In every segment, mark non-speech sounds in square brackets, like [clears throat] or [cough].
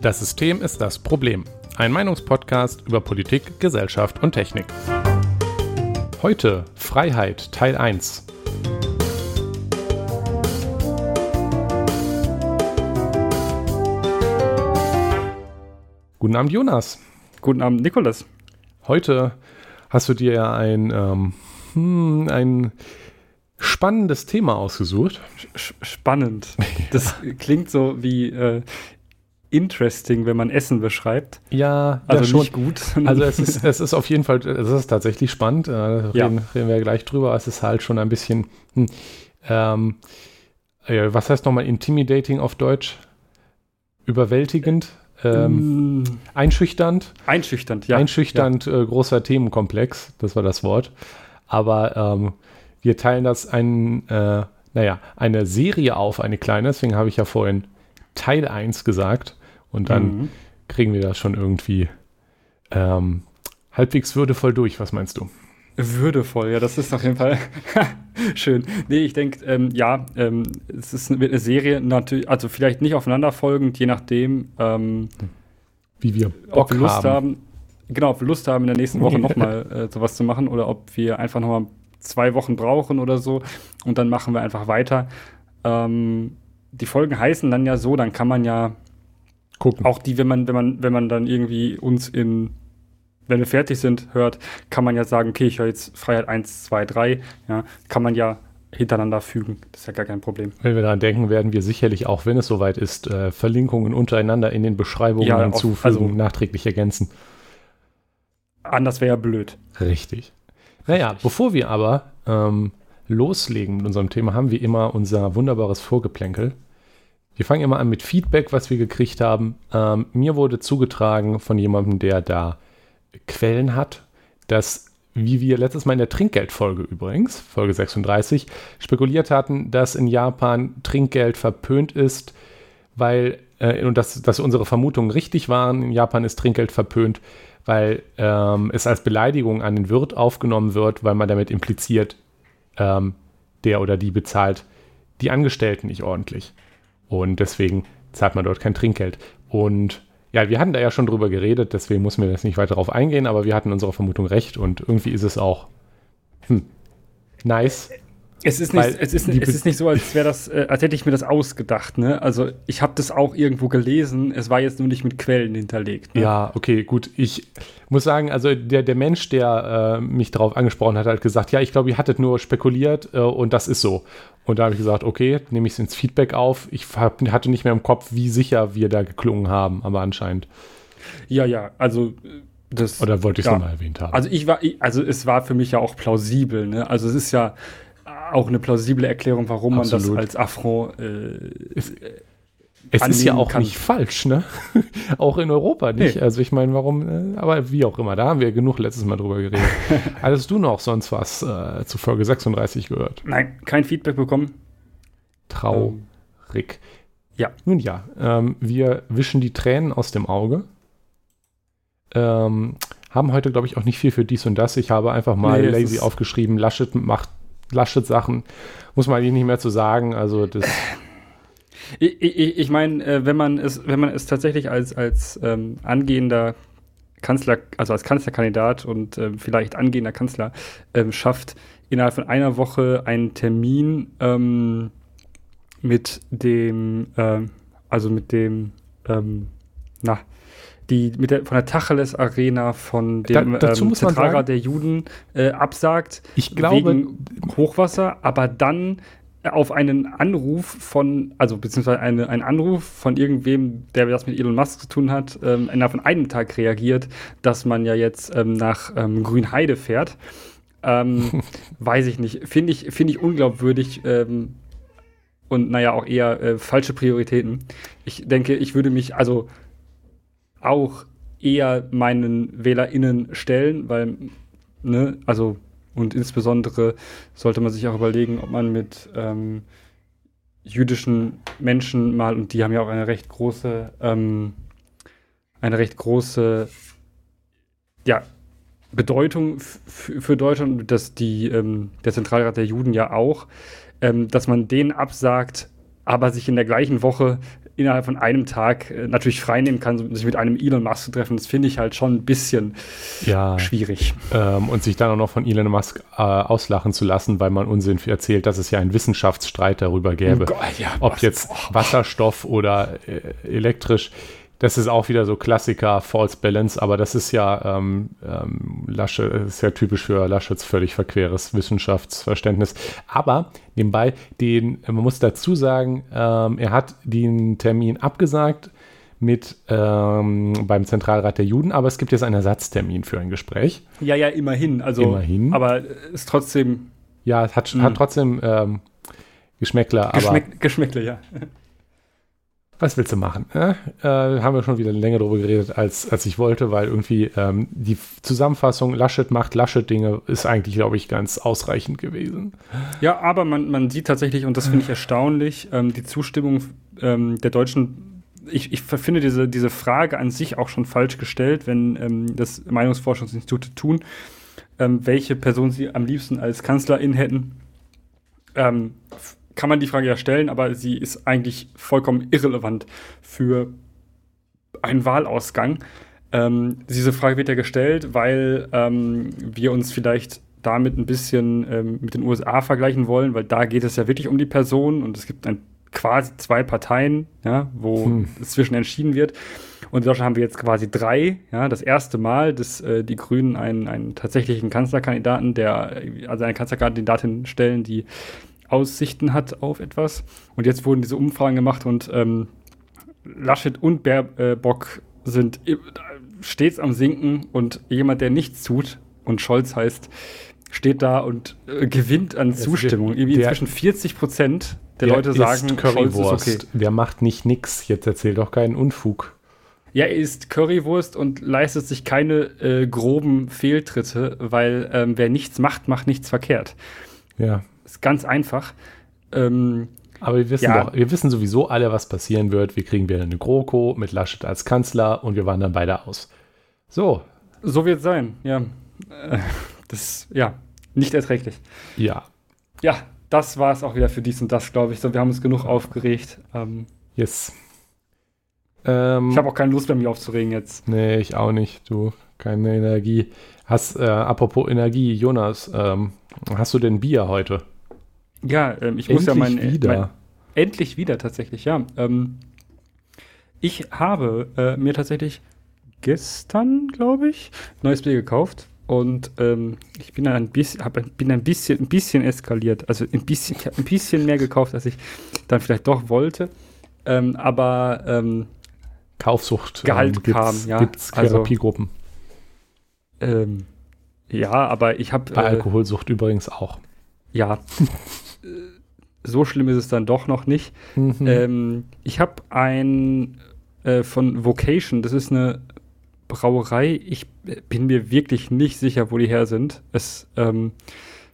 Das System ist das Problem. Ein Meinungspodcast über Politik, Gesellschaft und Technik. Heute Freiheit Teil 1. Guten Abend, Jonas. Guten Abend, Nikolas. Heute hast du dir ja ein, ähm, hm, ein spannendes Thema ausgesucht. spannend. Das [laughs] klingt so wie äh, interesting, wenn man Essen beschreibt. Ja, also ja, schon. nicht gut. Also es [laughs] ist, es ist auf jeden Fall, es ist tatsächlich spannend. Äh, reden, ja. reden wir gleich drüber. Es ist halt schon ein bisschen, hm, ähm, ja, was heißt nochmal intimidating auf Deutsch? Überwältigend? Ähm, mm. Einschüchternd. Einschüchternd, ja. Einschüchternd, ja. Äh, großer Themenkomplex, das war das Wort. Aber ähm, wir teilen das ein, äh, naja, eine Serie auf, eine kleine, deswegen habe ich ja vorhin Teil 1 gesagt. Und dann mhm. kriegen wir das schon irgendwie ähm, halbwegs würdevoll durch. Was meinst du? Würdevoll, ja, das ist auf jeden Fall [laughs] schön. Nee, ich denke, ähm, ja, ähm, es ist eine, eine Serie, natürlich, also vielleicht nicht aufeinanderfolgend, je nachdem, ähm, wie wir Bock ob wir Lust haben. haben. Genau, ob wir Lust haben, in der nächsten Woche [laughs] nochmal äh, sowas zu machen oder ob wir einfach nochmal zwei Wochen brauchen oder so und dann machen wir einfach weiter. Ähm, die Folgen heißen dann ja so, dann kann man ja gucken. Auch die, wenn man, wenn man, wenn man dann irgendwie uns in wenn wir fertig sind, hört, kann man ja sagen, okay, ich höre jetzt Freiheit 1, 2, 3, ja, kann man ja hintereinander fügen. Das ist ja gar kein Problem. Wenn wir daran denken, werden wir sicherlich auch, wenn es soweit ist, äh, Verlinkungen untereinander in den Beschreibungen ja, hinzufügen, also, nachträglich ergänzen. Anders wäre ja blöd. Richtig. Naja, bevor wir aber ähm, loslegen mit unserem Thema, haben wir immer unser wunderbares Vorgeplänkel. Wir fangen immer an mit Feedback, was wir gekriegt haben. Ähm, mir wurde zugetragen von jemandem, der da Quellen hat, dass, wie wir letztes Mal in der Trinkgeldfolge übrigens, Folge 36, spekuliert hatten, dass in Japan Trinkgeld verpönt ist, weil, äh, und dass, dass unsere Vermutungen richtig waren, in Japan ist Trinkgeld verpönt, weil ähm, es als Beleidigung an den Wirt aufgenommen wird, weil man damit impliziert, ähm, der oder die bezahlt die Angestellten nicht ordentlich. Und deswegen zahlt man dort kein Trinkgeld. Und ja, wir hatten da ja schon drüber geredet, deswegen muss mir das nicht weiter darauf eingehen, aber wir hatten unsere Vermutung recht und irgendwie ist es auch hm, nice. Es ist, nicht, es, ist, es ist nicht so, als wäre das, äh, als hätte ich mir das ausgedacht, ne? Also ich habe das auch irgendwo gelesen, es war jetzt nur nicht mit Quellen hinterlegt. Ne? Ja, okay, gut. Ich muss sagen, also der, der Mensch, der äh, mich darauf angesprochen hat, hat gesagt, ja, ich glaube, ihr hattet nur spekuliert äh, und das ist so. Und da habe ich gesagt, okay, nehme ich es ins Feedback auf. Ich hab, hatte nicht mehr im Kopf, wie sicher wir da geklungen haben, aber anscheinend. Ja, ja, also das. Oder wollte ich es ja. nochmal erwähnt haben? Also ich war, also es war für mich ja auch plausibel, ne? Also es ist ja auch eine plausible Erklärung, warum Absolut. man das als Affront äh, es, es ist ja auch kann. nicht falsch, ne? [laughs] auch in Europa nicht. Nee. Also ich meine, warum, äh, aber wie auch immer, da haben wir genug letztes Mal drüber geredet. [laughs] Hattest du noch sonst was äh, zu Folge 36 gehört? Nein, kein Feedback bekommen. Traurig. Ähm, ja. Nun ja, ähm, wir wischen die Tränen aus dem Auge. Ähm, haben heute, glaube ich, auch nicht viel für dies und das. Ich habe einfach mal nee, lazy aufgeschrieben, Laschet macht Laschet-Sachen muss man eigentlich nicht mehr zu sagen. Also das. [clears throat] Ich, ich, ich meine, äh, wenn man es, wenn man es tatsächlich als, als ähm, angehender Kanzler, also als Kanzlerkandidat und äh, vielleicht angehender Kanzler ähm, schafft, innerhalb von einer Woche einen Termin ähm, mit dem, äh, also mit dem, ähm, na, die mit der, von der Tacheles Arena von dem da, ähm, Zentralrat der Juden äh, absagt. Ich glaube. Wegen Hochwasser, aber dann auf einen Anruf von, also beziehungsweise eine, einen Anruf von irgendwem, der das mit Elon Musk zu tun hat, ähm, innerhalb von einem Tag reagiert, dass man ja jetzt ähm, nach ähm, Grünheide fährt. Ähm, [laughs] weiß ich nicht. Finde ich, find ich unglaubwürdig ähm, und naja, auch eher äh, falsche Prioritäten. Ich denke, ich würde mich, also auch eher meinen WählerInnen stellen, weil, ne, also, und insbesondere sollte man sich auch überlegen, ob man mit ähm, jüdischen Menschen mal, und die haben ja auch eine recht große, ähm, eine recht große, ja, Bedeutung für Deutschland, dass die, ähm, der Zentralrat der Juden ja auch, ähm, dass man denen absagt, aber sich in der gleichen Woche innerhalb von einem Tag äh, natürlich freinehmen kann, sich mit einem Elon Musk zu treffen. Das finde ich halt schon ein bisschen ja, schwierig. Ähm, und sich dann auch noch von Elon Musk äh, auslachen zu lassen, weil man Unsinn erzählt, dass es ja einen Wissenschaftsstreit darüber gäbe. Oh Gott, ja, ob was? jetzt oh. Wasserstoff oder äh, elektrisch das ist auch wieder so Klassiker, False Balance, aber das ist ja ähm, ähm, Lasche, ist ja typisch für Laschets völlig verqueres Wissenschaftsverständnis. Aber nebenbei, den, man muss dazu sagen, ähm, er hat den Termin abgesagt mit ähm, beim Zentralrat der Juden, aber es gibt jetzt einen Ersatztermin für ein Gespräch. Ja, ja, immerhin. Also, immerhin. Aber ist trotzdem. Ja, es hat, hat trotzdem ähm, Geschmäckler. Geschmäck, aber, Geschmäckler, ja was willst du machen? Äh? Äh, haben wir schon wieder länger darüber geredet, als, als ich wollte, weil irgendwie ähm, die Zusammenfassung Laschet macht Laschet-Dinge ist eigentlich, glaube ich, ganz ausreichend gewesen. Ja, aber man, man sieht tatsächlich, und das finde ich erstaunlich, ähm, die Zustimmung ähm, der Deutschen. Ich, ich finde diese, diese Frage an sich auch schon falsch gestellt, wenn ähm, das Meinungsforschungsinstitute tun, ähm, welche Person sie am liebsten als Kanzlerin hätten. Kann man die Frage ja stellen, aber sie ist eigentlich vollkommen irrelevant für einen Wahlausgang. Ähm, diese Frage wird ja gestellt, weil ähm, wir uns vielleicht damit ein bisschen ähm, mit den USA vergleichen wollen, weil da geht es ja wirklich um die Person und es gibt ein, quasi zwei Parteien, ja, wo hm. es zwischen entschieden wird. Und in Deutschland haben wir jetzt quasi drei, ja, das erste Mal, dass äh, die Grünen einen, einen tatsächlichen Kanzlerkandidaten, der, also eine Kanzlerkandidatin stellen, die Aussichten hat auf etwas. Und jetzt wurden diese Umfragen gemacht und ähm, Laschet und Baerbock sind stets am Sinken und jemand, der nichts tut und Scholz heißt, steht da und äh, gewinnt an es Zustimmung. Irgendwie inzwischen 40 Prozent der, der Leute sagen, Currywurst. Scholz ist okay. Wer macht nicht nix? Jetzt erzählt doch keinen Unfug. Ja, er isst Currywurst und leistet sich keine äh, groben Fehltritte, weil ähm, wer nichts macht, macht nichts verkehrt. Ja. Ist ganz einfach. Ähm, aber wir wissen ja. doch, wir wissen sowieso alle, was passieren wird. Wir kriegen wieder eine GroKo mit Laschet als Kanzler und wir wandern beide aus. So. So wird es sein, ja. Äh, das, ja, nicht erträglich. Ja. Ja, das war es auch wieder für dies und das, glaube ich. So, wir haben uns genug aufgeregt. Ähm, yes. Ähm, ich habe auch keine Lust mehr, mich aufzuregen jetzt. Nee, ich auch nicht. Du, keine Energie. Hast, äh, apropos Energie, Jonas, ähm, hast du denn Bier heute? Ja, ähm, ich endlich muss ja mein, wieder. Mein, endlich wieder tatsächlich, ja. Ähm, ich habe äh, mir tatsächlich gestern, glaube ich, neues Bier gekauft und ähm, ich bin ein bisschen, hab, bin ein bisschen, ein bisschen eskaliert. Also ein bisschen, ich habe ein bisschen mehr gekauft, als ich dann vielleicht doch wollte. Ähm, aber ähm, Kaufsucht Gehalt ähm, kam, ja. Gibt's also Therapiegruppen. Also, ja, aber ich habe bei äh, Alkoholsucht übrigens auch. Ja. [laughs] so schlimm ist es dann doch noch nicht. Mhm. Ähm, ich habe ein äh, von Vocation, das ist eine Brauerei. Ich bin mir wirklich nicht sicher, wo die her sind. Es ähm,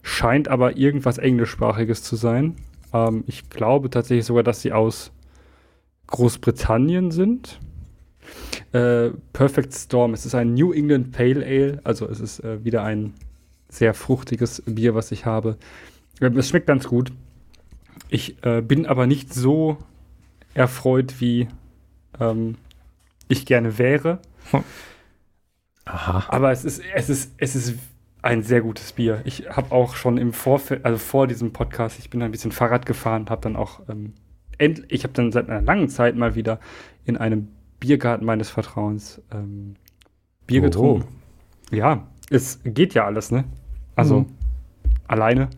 scheint aber irgendwas Englischsprachiges zu sein. Ähm, ich glaube tatsächlich sogar, dass sie aus Großbritannien sind. Äh, Perfect Storm. Es ist ein New England Pale Ale, also es ist äh, wieder ein sehr fruchtiges Bier, was ich habe. Es schmeckt ganz gut. Ich äh, bin aber nicht so erfreut, wie ähm, ich gerne wäre. Hm. Aha. Aber es ist, es ist, es ist ein sehr gutes Bier. Ich habe auch schon im Vorfeld, also vor diesem Podcast, ich bin ein bisschen Fahrrad gefahren, habe dann auch ähm, ich habe dann seit einer langen Zeit mal wieder in einem Biergarten meines Vertrauens ähm, Bier oh. getrunken. Ja, es geht ja alles, ne? Also mhm. alleine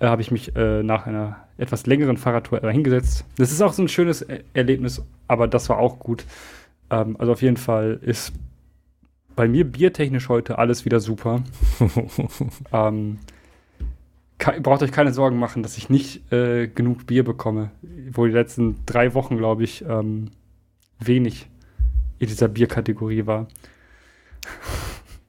äh, habe ich mich äh, nach einer etwas längeren Fahrradtour hingesetzt. Das ist auch so ein schönes er Erlebnis, aber das war auch gut. Ähm, also auf jeden Fall ist bei mir biertechnisch heute alles wieder super. [laughs] ähm, braucht euch keine Sorgen machen, dass ich nicht äh, genug Bier bekomme. Wo die letzten drei Wochen, glaube ich, ähm, wenig in dieser Bierkategorie war.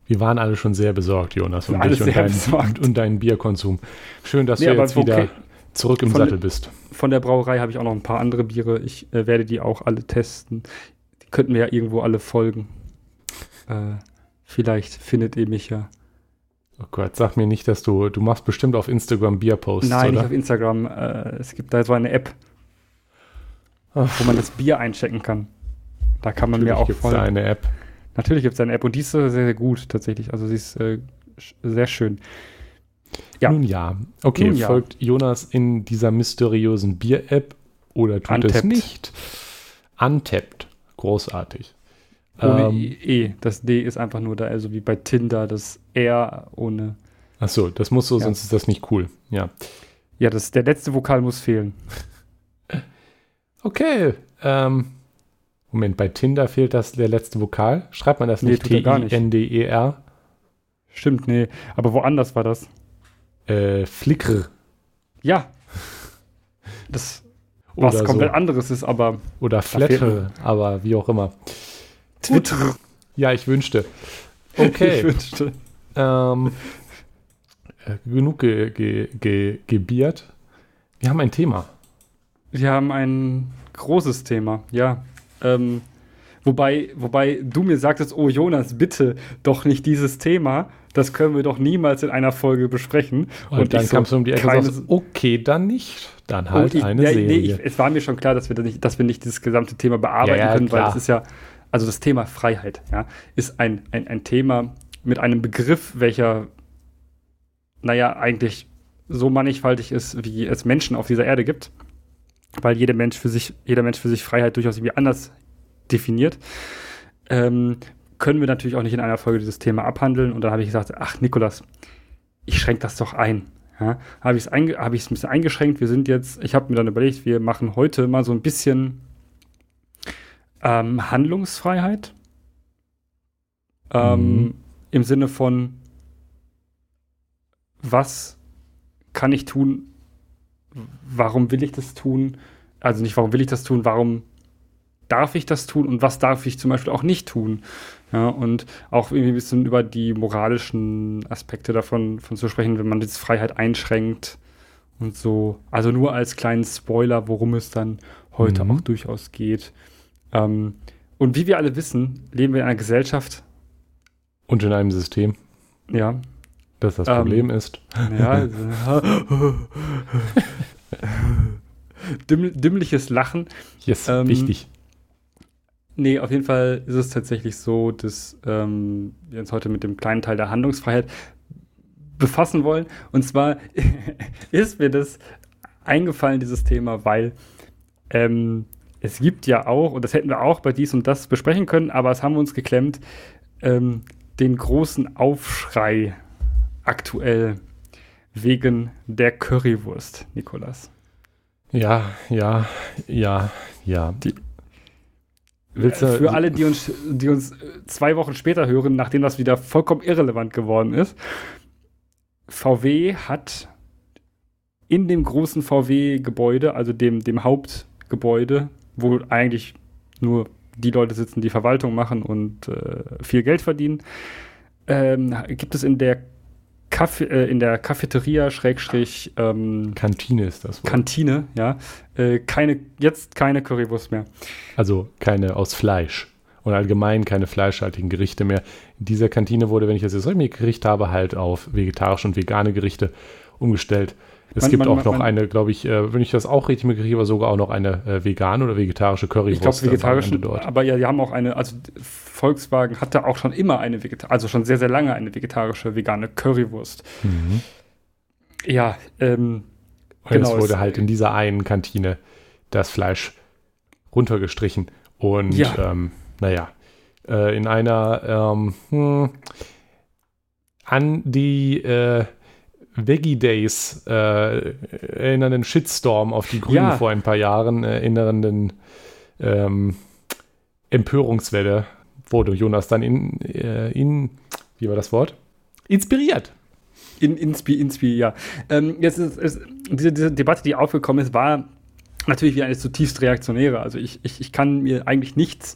Wir waren alle schon sehr besorgt, Jonas, um dich und, dein, und, und, deinen Bierkonsum. Schön, dass nee, du jetzt wieder okay. zurück im von, Sattel bist. Von der Brauerei habe ich auch noch ein paar andere Biere. Ich äh, werde die auch alle testen. Die könnten mir ja irgendwo alle folgen. Äh, vielleicht findet ihr mich ja Oh Gott, sag mir nicht, dass du, du machst bestimmt auf Instagram Bierposts, Nein, oder? nicht auf Instagram. Äh, es gibt da so eine App, Ach, wo man das Bier einchecken kann. Da kann man mir natürlich auch gibt's voll. da eine App. Natürlich gibt es eine App und die ist sehr, sehr gut tatsächlich. Also sie ist äh, sehr schön. Ja. Nun ja. Okay, Nun ja. folgt Jonas in dieser mysteriösen Bier-App oder tut es Untapped. nicht? Untappt. Großartig. Ohne Ähm, E. Das D ist einfach nur da, also wie bei Tinder, das R ohne. Achso, das muss so, Ja. sonst ist das nicht cool. Ja. Ja, das, der letzte Vokal muss fehlen. [laughs] Okay. Ähm, Moment, bei Tinder fehlt das der letzte Vokal. Schreibt man das Nee, nicht er. T-I-N-D-E-R? Stimmt, nee. Aber woanders war das. Äh, Flickr Ja. [laughs] Das, was oder komplett so. anderes ist, aber Oder Flatter, aber wie auch immer. Twitter. Ja, ich wünschte. [laughs] Ich Okay. wünschte. ähm, äh, genug ge ge ge gebiert. Wir haben ein Thema. Wir haben ein großes Thema, ja. Ähm, wobei, wobei du mir sagtest, oh Jonas, bitte doch nicht dieses Thema. Das können wir doch niemals in einer Folge besprechen. Und, dann ich so, kamst du um die Ecke und keine- okay, dann nicht. Dann halt Und ich, eine ja, Serie. Nee, ich, es war mir schon klar, dass wir, nicht, dass wir nicht dieses gesamte Thema bearbeiten Ja, ja, können, weil klar. das ist ja, also das Thema Freiheit, ja, ist ein, ein, ein Thema mit einem Begriff, welcher, naja, eigentlich so mannigfaltig ist, wie es Menschen auf dieser Erde gibt, weil jeder Mensch für sich, jeder Mensch für sich Freiheit durchaus irgendwie anders definiert. Ähm, können wir natürlich auch nicht in einer Folge dieses Thema abhandeln. Und dann habe ich gesagt, ach Nikolas, ich schränke das doch ein. Ja, habe ich es hab ein bisschen eingeschränkt. Wir sind jetzt, ich habe mir dann überlegt, wir machen heute mal so ein bisschen ähm, Handlungsfreiheit. Ähm, Mhm. Im Sinne von, was kann ich tun? Warum will ich das tun? Also nicht, warum will ich das tun? Warum darf ich das tun? Und was darf ich zum Beispiel auch nicht tun? Ja, und auch irgendwie ein bisschen über die moralischen Aspekte davon von zu sprechen, wenn man jetzt Freiheit einschränkt und so. Also nur als kleinen Spoiler, worum es dann heute Mhm. auch durchaus geht. Ähm, und wie wir alle wissen, leben wir in einer Gesellschaft, Und in einem System, ja, das das Ähm, Problem ist. ja, [laughs] [laughs] Dümm, dümmliches Lachen. Yes, ähm, wichtig. Nee, auf jeden Fall ist es tatsächlich so, dass ähm, wir uns heute mit dem kleinen Teil der Handlungsfreiheit befassen wollen. Und zwar [laughs] ist mir das eingefallen, dieses Thema, weil ähm, es gibt ja auch, und das hätten wir auch bei dies und das besprechen können, aber es haben wir uns geklemmt, ähm, den großen Aufschrei aktuell wegen der Currywurst, Nikolas. Ja, ja, ja, ja. Die- Willst du, Für alle, die uns, die uns äh, zwei Wochen später hören, nachdem das wieder vollkommen irrelevant geworden ist. VW hat in dem großen VW-Gebäude, also dem, dem Hauptgebäude, wo eigentlich nur die Leute sitzen, die Verwaltung machen und äh, viel Geld verdienen, ähm, gibt es in der, Kaffee, äh, in der Cafeteria, Schrägstrich, ähm, Kantine ist das Wort. Kantine, ja, äh, keine, jetzt keine Currywurst mehr. Also keine aus Fleisch. Und allgemein keine fleischhaltigen Gerichte mehr. In dieser Kantine wurde, wenn ich das jetzt richtig Gericht habe, halt auf vegetarische und vegane Gerichte umgestellt. Es Man- gibt man- auch man- noch eine, glaube ich, äh, wenn ich das auch richtig mitkriege, aber sogar auch noch eine äh, vegane oder vegetarische Ich glaube, Currywurst am vegetarisch, Ende dort. aber ja, die haben auch eine, also Volkswagen hatte auch schon immer eine vegetarische, also schon sehr, sehr lange eine vegetarische, vegane Currywurst. Mhm. Ja, ähm, Und Genau, es wurde es- halt in dieser einen Kantine das Fleisch runtergestrichen. Und Ja. ähm, naja, äh, in einer ähm, hm, an die äh, Veggie Days äh, erinnernden Shitstorm auf die Grünen Ja. vor ein paar Jahren erinnernden ähm, Empörungswelle wurde Jonas dann in, äh, in, wie war das Wort? Inspiriert. in, inspi, inspi, ja. Ähm, jetzt ist, ist diese, diese Debatte, die aufgekommen ist, war natürlich wie eine zutiefst reaktionäre. Also ich, ich, ich kann mir eigentlich nichts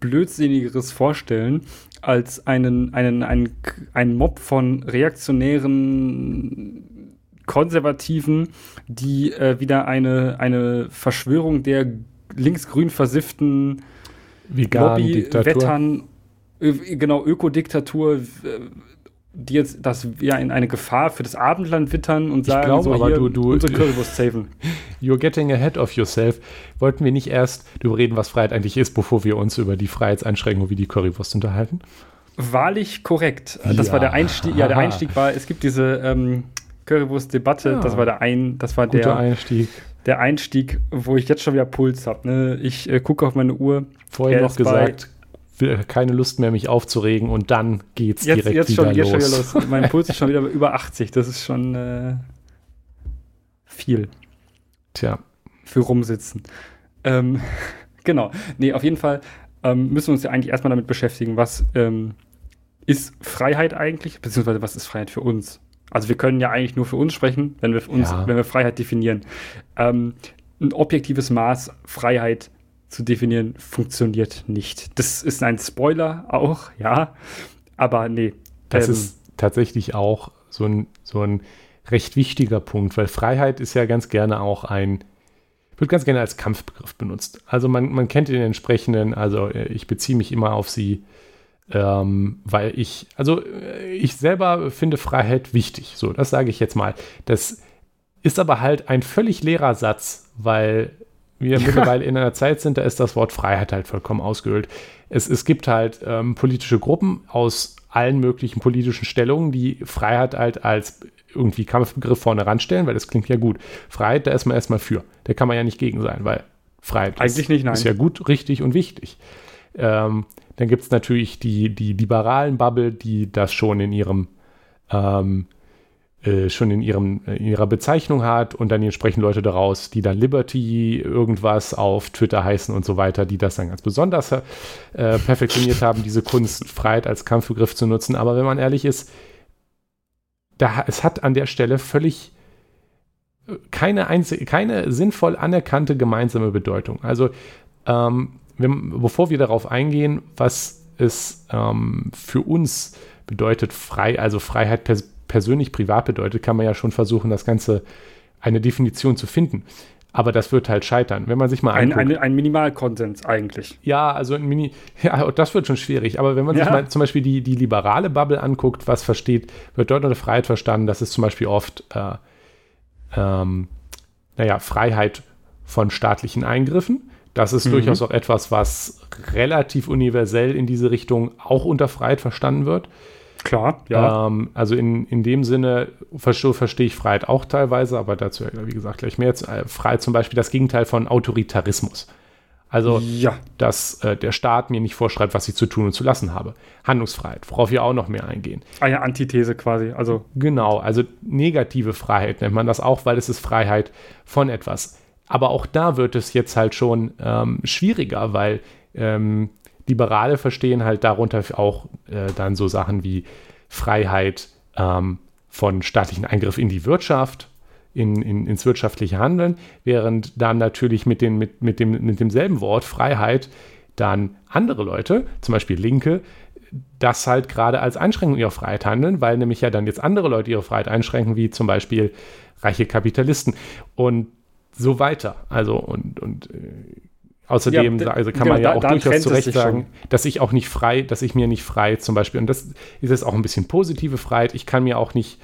Blödsinnigeres vorstellen, als einen, einen, einen, einen Mob von reaktionären Konservativen, die äh, wieder eine, eine Verschwörung der linksgrün versifften. Lobby-Wettern, äh, genau, Ökodiktatur, äh, die jetzt, dass wir in eine Gefahr für das Abendland wittern und sagen, glaub, so aber hier, du- du- unsere [laughs] Currywurst saven. You're getting ahead of yourself. Wollten wir nicht erst darüber reden, was Freiheit eigentlich ist, bevor wir uns über die Freiheitseinschränkung wie die Currywurst unterhalten? Wahrlich korrekt. Das Ja. war der Einstieg. Ja, der Einstieg war, es gibt diese ähm, Currywurst-Debatte. Ja. Das war der ein, das war Guter der, Einstieg. der Einstieg, wo ich jetzt schon wieder Puls habe. Ne? Ich äh, gucke auf meine Uhr. Vorhin Er noch gesagt, keine Lust mehr, mich aufzuregen und dann geht's Jetzt, direkt jetzt, wieder, schon, jetzt los. schon wieder los. Mein Puls ist schon wieder über 80. Das ist schon äh, viel. Tja, für rumsitzen. Ähm, [laughs] genau. Nee, auf jeden Fall ähm, müssen wir uns ja eigentlich erstmal damit beschäftigen, was ähm, ist Freiheit eigentlich, beziehungsweise was ist Freiheit für uns? Also wir können ja eigentlich nur für uns sprechen, wenn wir uns, Ja. wenn wir Freiheit definieren. Ähm, ein objektives Maß Freiheit zu definieren funktioniert nicht. Das ist ein Spoiler auch, ja. Aber nee. das ähm, ist tatsächlich auch so ein, so ein recht wichtiger Punkt, weil Freiheit ist ja ganz gerne auch ein, wird ganz gerne als Kampfbegriff benutzt. Also man, man kennt den entsprechenden, also äh, ich beziehe mich immer auf sie, ähm, weil ich, also äh, ich selber finde Freiheit wichtig. So, das sage ich jetzt mal. Das ist aber halt ein völlig leerer Satz, weil wir mittlerweile in einer Zeit sind, da ist das Wort Freiheit halt vollkommen ausgehöhlt. Es, es gibt halt ähm, politische Gruppen aus allen möglichen politischen Stellungen, die Freiheit halt als irgendwie Kampfbegriff vorne ranstellen, weil das klingt ja gut. Freiheit, da ist man erstmal für. Da kann man ja nicht gegen sein, weil Freiheit Eigentlich ist, nicht, nein. ist ja gut, richtig und wichtig. Ähm, dann gibt es natürlich die, die liberalen Bubble, die das schon in ihrem ähm, äh, schon in, ihrem, in ihrer Bezeichnung hat und dann die entsprechenden Leute daraus, die dann Liberty irgendwas auf Twitter heißen und so weiter, die das dann ganz besonders äh, perfektioniert haben, diese Kunst Freiheit als Kampfbegriff zu nutzen. Aber wenn man ehrlich ist, da, es hat an der Stelle völlig äh, keine, einzige, keine sinnvoll anerkannte gemeinsame Bedeutung. Also ähm, wenn, bevor wir darauf eingehen, was es ähm, für uns bedeutet, frei, also Freiheit pers persönlich, privat bedeutet, kann man ja schon versuchen, das Ganze eine Definition zu finden. Aber das wird halt scheitern. Wenn man sich mal ein, anguckt, ein, ein Minimalkonsens eigentlich. ja, also ein Mini, [laughs] ja, das wird schon schwierig. Aber wenn man sich Ja. mal zum Beispiel die, die liberale Bubble anguckt, was versteht, wird dort unter Freiheit verstanden, das ist zum Beispiel oft, äh, ähm, naja, Freiheit von staatlichen Eingriffen. Das ist Mhm. durchaus auch etwas, was relativ universell in diese Richtung auch unter Freiheit verstanden wird. Klar, ja. Ähm, also in, in dem Sinne verstehe, verstehe ich Freiheit auch teilweise, aber dazu, ja, wie gesagt, gleich mehr. Jetzt, äh, Freiheit zum Beispiel das Gegenteil von Autoritarismus. Also, ja. dass äh, der Staat mir nicht vorschreibt, was ich zu tun und zu lassen habe. Handlungsfreiheit, worauf wir auch noch mehr eingehen. Eine Antithese quasi. Also, Genau, also negative Freiheit nennt man das auch, weil es ist Freiheit von etwas. Aber auch da wird es jetzt halt schon ähm, schwieriger, weil ähm, Liberale verstehen halt darunter auch äh, dann so Sachen wie Freiheit ähm, von staatlichen Eingriff in die Wirtschaft, in, in, ins wirtschaftliche Handeln, während dann natürlich mit, den, mit, mit, dem, mit demselben Wort Freiheit dann andere Leute, zum Beispiel Linke, das halt gerade als Einschränkung ihrer Freiheit handeln, weil nämlich ja dann jetzt andere Leute ihre Freiheit einschränken, wie zum Beispiel reiche Kapitalisten und so weiter. Also und, und äh, außerdem Ja, also kann genau, man ja auch da durchaus zu Recht sagen, dass ich auch nicht frei, dass ich mir nicht frei zum Beispiel, und das ist jetzt auch ein bisschen positive Freiheit, ich kann mir auch nicht,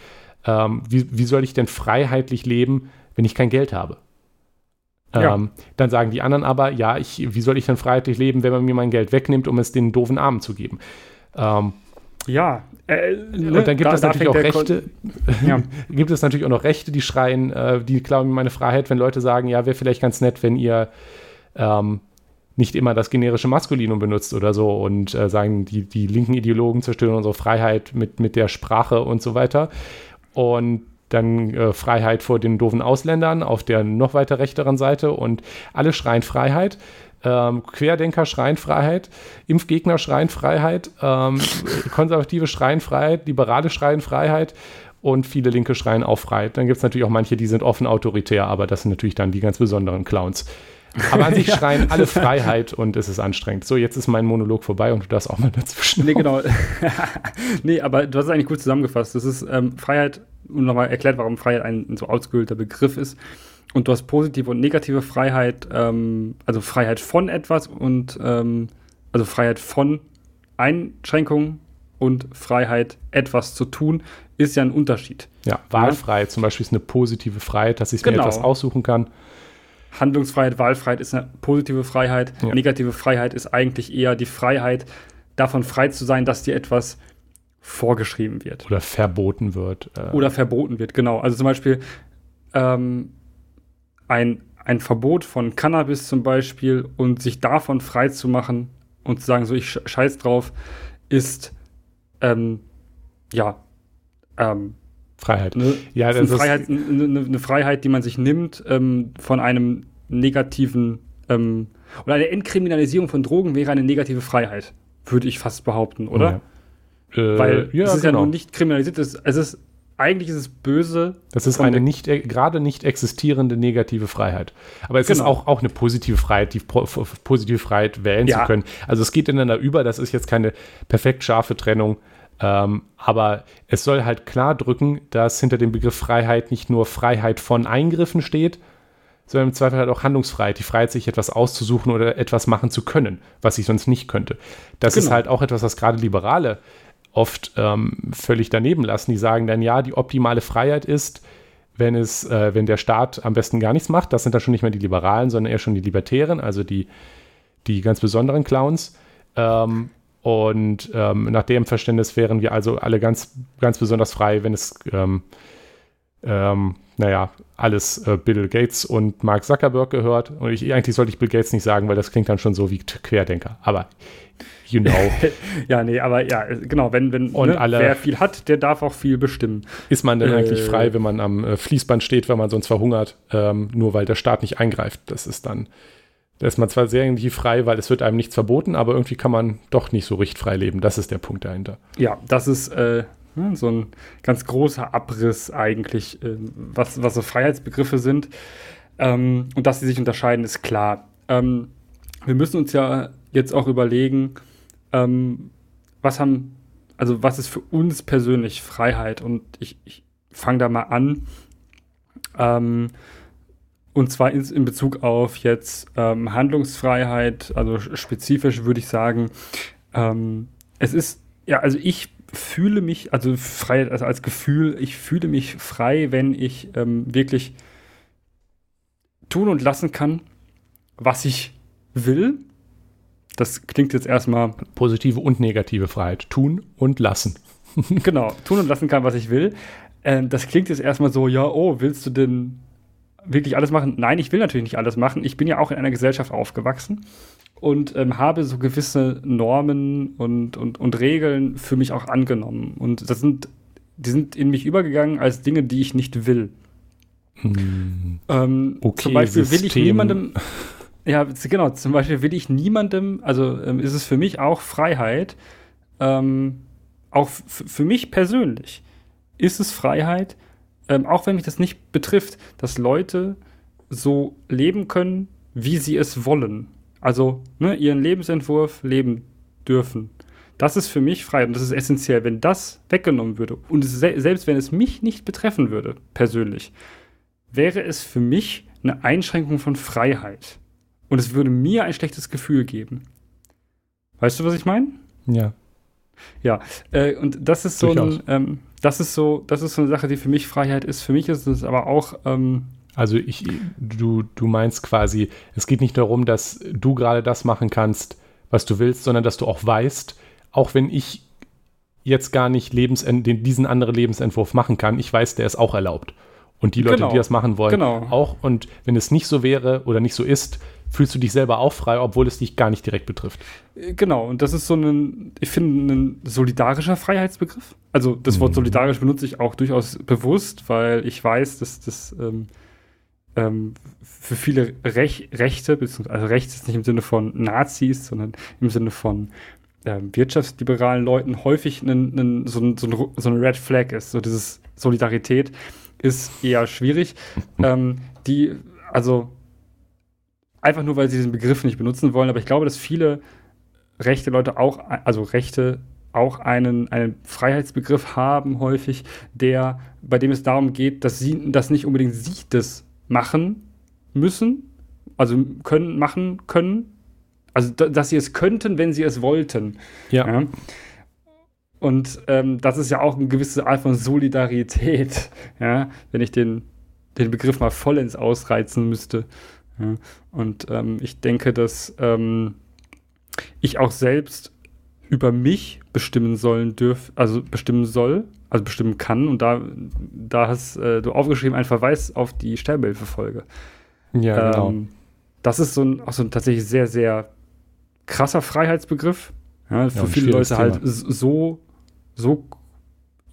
ähm, wie, wie soll ich denn freiheitlich leben, wenn ich kein Geld habe? Ja. Ähm, dann sagen die anderen aber, ja, ich, wie soll ich denn freiheitlich leben, wenn man mir mein Geld wegnimmt, um es den doofen Armen zu geben? Ähm, ja. Äh, ne, und dann gibt da- es natürlich auch Rechte, Ja. [laughs] gibt es natürlich auch noch Rechte, die schreien, äh, die klauen mir meine Freiheit, wenn Leute sagen, ja, wäre vielleicht ganz nett, wenn ihr ähm, nicht immer das generische Maskulinum benutzt oder so und äh, sagen, die, die linken Ideologen zerstören unsere Freiheit mit, mit der Sprache und so weiter. Und dann äh, Freiheit vor den doofen Ausländern auf der noch weiter rechteren Seite und alle schreien Freiheit. Ähm, Querdenker schreien Freiheit, Impfgegner schreien Freiheit, ähm, Konservative schreien Freiheit, Liberale schreien Freiheit und viele Linke schreien auch Freiheit. Dann gibt es natürlich auch manche, die sind offen autoritär, aber das sind natürlich dann die ganz besonderen Clowns. Aber an sich [laughs] schreien alle Freiheit und es ist anstrengend. So, jetzt ist mein Monolog vorbei und du darfst auch mal dazwischen. Nee, genau. [laughs] nee, aber du hast es eigentlich gut zusammengefasst. Das ist ähm, Freiheit, und nochmal erklärt, warum Freiheit ein so ausgehöhlter Begriff ist. Und du hast positive und negative Freiheit, ähm, also Freiheit von etwas und ähm, also Freiheit von Einschränkungen und Freiheit, etwas zu tun, ist ja ein Unterschied. Ja, Wahlfreiheit ja? zum Beispiel ist eine positive Freiheit, dass ich genau. mir etwas aussuchen kann. Handlungsfreiheit, Wahlfreiheit ist eine positive Freiheit. Ja. Negative Freiheit ist eigentlich eher die Freiheit, davon frei zu sein, dass dir etwas vorgeschrieben wird. Oder verboten wird. Äh. Oder verboten wird, genau. Also zum Beispiel ähm, ein, ein Verbot von Cannabis zum Beispiel und sich davon frei zu machen und zu sagen, so ich scheiß drauf, ist ähm, ja ähm, Freiheit. Ne, ja, das eine, Freiheit, eine, eine, Freiheit, die man sich nimmt ähm, von einem negativen ähm, oder eine Entkriminalisierung von Drogen wäre eine negative Freiheit, würde ich fast behaupten, oder? Ja. Äh, Weil ja, es ist genau. ja nun nicht kriminalisiert, es ist eigentlich ist es böse. Das ist eine nicht, äh, gerade nicht existierende negative Freiheit. Aber es genau. ist auch, auch eine positive Freiheit, die positive Freiheit wählen ja. zu können. Also es geht ineinander über, das ist jetzt keine perfekt scharfe Trennung. Ähm, aber es soll halt klar drücken, dass hinter dem Begriff Freiheit nicht nur Freiheit von Eingriffen steht, sondern im Zweifel halt auch Handlungsfreiheit, die Freiheit, sich etwas auszusuchen oder etwas machen zu können, was ich sonst nicht könnte. Das genau. ist halt auch etwas, was gerade Liberale oft ähm, völlig daneben lassen. Die sagen dann, ja, die optimale Freiheit ist, wenn es, äh, wenn der Staat am besten gar nichts macht. Das sind dann schon nicht mehr die Liberalen, sondern eher schon die Libertären, also die, die ganz besonderen Clowns. Ähm, und ähm, nach dem Verständnis wären wir also alle ganz, ganz besonders frei, wenn es, ähm, ähm, naja, alles äh, Bill Gates und Mark Zuckerberg gehört. Und ich, eigentlich sollte ich Bill Gates nicht sagen, weil das klingt dann schon so wie Querdenker. Aber you know. [laughs] ja, nee, aber ja, genau, wenn, wenn und ne, alle, wer viel hat, der darf auch viel bestimmen. Ist man denn äh, eigentlich frei, wenn man am äh, Fließband steht, wenn man sonst verhungert, ähm, nur weil der Staat nicht eingreift? Das ist dann, da ist man zwar sehr irgendwie frei, weil es wird einem nichts verboten, aber irgendwie kann man doch nicht so richtig frei leben. Das ist der Punkt dahinter. Ja, das ist äh, ne, so ein ganz großer Abriss eigentlich, äh, was, was so Freiheitsbegriffe sind. Ähm, und dass sie sich unterscheiden, ist klar. Ähm, wir müssen uns ja jetzt auch überlegen, ähm, was haben, also was ist für uns persönlich Freiheit? Und ich, ich fange da mal an. Ähm, und zwar in, in, Bezug auf jetzt ähm, Handlungsfreiheit, also spezifisch würde ich sagen, ähm, es ist, ja, also ich fühle mich, also frei, also als Gefühl, ich fühle mich frei, wenn ich ähm, wirklich tun und lassen kann, was ich will das klingt jetzt erstmal. Positive und negative Freiheit. Tun und lassen. [laughs] genau, tun und lassen kann, was ich will. Ähm, das klingt jetzt erstmal so, ja, oh, willst du denn wirklich alles machen? Nein, ich will natürlich nicht alles machen. Ich bin ja auch in einer Gesellschaft aufgewachsen und ähm, habe so gewisse Normen und, und, und Regeln für mich auch angenommen. Und das sind, die sind in mich übergegangen als Dinge, die ich nicht will. Hm. Ähm, okay, zum Beispiel System. will ich niemandem. Ja, genau. Zum Beispiel will ich niemandem, also ähm, ist es für mich auch Freiheit, ähm, auch für mich persönlich ist es Freiheit, ähm, auch wenn mich das nicht betrifft, dass Leute so leben können, wie sie es wollen. Also ne, ihren Lebensentwurf leben dürfen. Das ist für mich Freiheit und das ist essentiell. Wenn das weggenommen würde und se selbst wenn es mich nicht betreffen würde, persönlich, wäre es für mich eine Einschränkung von Freiheit. Und es würde mir ein schlechtes Gefühl geben. Weißt du, was ich meine? Ja. Ja, äh, und das ist so ein, ähm, das ist so, das ist so eine Sache, die für mich Freiheit ist. Für mich ist es aber auch. Ähm, also ich, du, du meinst quasi, es geht nicht darum, dass du gerade das machen kannst, was du willst, sondern dass du auch weißt, auch wenn ich jetzt gar nicht Lebensent diesen anderen Lebensentwurf machen kann, ich weiß, der ist auch erlaubt. Und die Leute, genau. die das machen wollen, genau. auch. Und wenn es nicht so wäre oder nicht so ist, fühlst du dich selber auch frei, obwohl es dich gar nicht direkt betrifft. Genau, und das ist so ein, ich finde, ein solidarischer Freiheitsbegriff. Also das mhm. Wort solidarisch benutze ich auch durchaus bewusst, weil ich weiß, dass das ähm, ähm, für viele Rech Rechte, also Rechts ist nicht im Sinne von Nazis, sondern im Sinne von ähm, wirtschaftsliberalen Leuten häufig ein, ein, so, ein, so, ein, so eine Red Flag ist. So dieses Solidarität ist eher schwierig. [laughs] ähm, die, also einfach nur, weil sie diesen Begriff nicht benutzen wollen. Aber ich glaube, dass viele rechte Leute auch, also Rechte auch einen, einen Freiheitsbegriff haben häufig, der, bei dem es darum geht, dass sie, dass nicht unbedingt sie das machen müssen, also können, machen können, also dass sie es könnten, wenn sie es wollten. Ja. ja. Und ähm, das ist ja auch eine gewisse Art von Solidarität, [laughs] ja, wenn ich den, den Begriff mal vollends ausreizen müsste. Ja. Und ähm, ich denke, dass ähm, ich auch selbst über mich bestimmen sollen dürf, also bestimmen soll, also bestimmen kann. Und da, da hast äh, du aufgeschrieben einen Verweis auf die Sterbehilfefolge. Ja, genau. Ähm, das ist so ein, auch so ein tatsächlich sehr, sehr krasser Freiheitsbegriff. Ja, für ja, viele Leute halt so, so,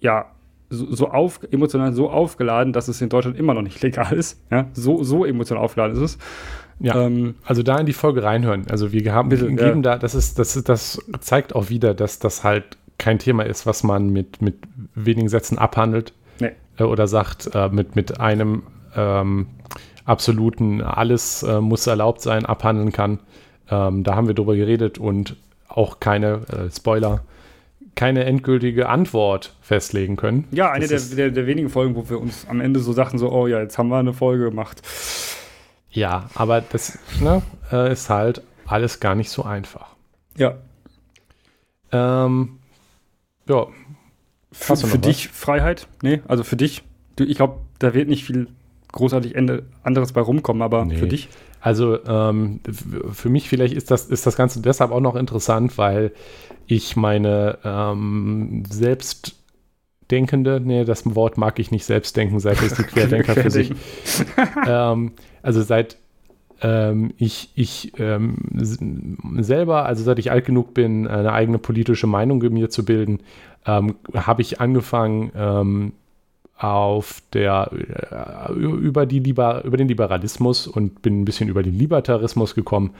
ja, so, so auf, emotional so aufgeladen, dass es in Deutschland immer noch nicht legal ist. Ja, so, so emotional aufgeladen ist es. Ja, ähm, also da in die Folge reinhören. Also wir haben bitte, geben ja. da, das ist, das ist, das zeigt auch wieder, dass das halt kein Thema ist, was man mit, mit wenigen Sätzen abhandelt. Nee. Äh, oder sagt, äh, mit, mit einem ähm, absoluten alles äh, muss erlaubt sein, abhandeln kann. Ähm, da haben wir drüber geredet und auch keine äh, Spoiler keine endgültige Antwort festlegen können. Ja, eine der, der, der, wenigen Folgen, wo wir uns am Ende so Sachen so, oh ja, jetzt haben wir eine Folge gemacht. Ja, aber das ne, äh, ist halt alles gar nicht so einfach. Ja. Ähm, ja. Für, für dich Freiheit? Nee, also für dich. Du, ich glaube, da wird nicht viel großartig Ende, anderes bei rumkommen, aber nee. für dich? Also ähm, für mich vielleicht ist das, ist das Ganze deshalb auch noch interessant, weil ich meine ähm, Selbstdenkende, nee, das Wort mag ich nicht Selbstdenken, seit es die [laughs] Querdenker für sich. [laughs] ähm, also seit ähm, ich, ich ähm, selber, also seit ich alt genug bin, eine eigene politische Meinung mir zu bilden, ähm, habe ich angefangen, ähm, auf der äh, über die über den Liberalismus und bin ein bisschen über den Libertarismus gekommen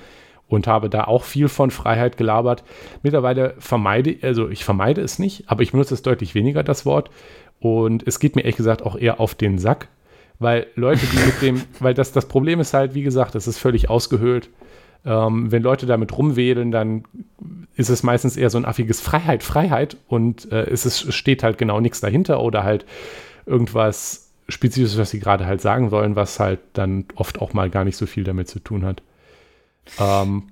und habe da auch viel von Freiheit gelabert. Mittlerweile vermeide, also ich vermeide es nicht, aber ich benutze es deutlich weniger, das Wort. Und es geht mir ehrlich gesagt auch eher auf den Sack, weil Leute, die mit dem, [laughs] weil das, das Problem ist halt, wie gesagt, es ist völlig ausgehöhlt. Ähm, wenn Leute damit rumwedeln, dann ist es meistens eher so ein affiges Freiheit, Freiheit und äh, es ist, steht halt genau nichts dahinter oder halt irgendwas Spezifisches, was sie gerade halt sagen wollen, was halt dann oft auch mal gar nicht so viel damit zu tun hat. Ähm,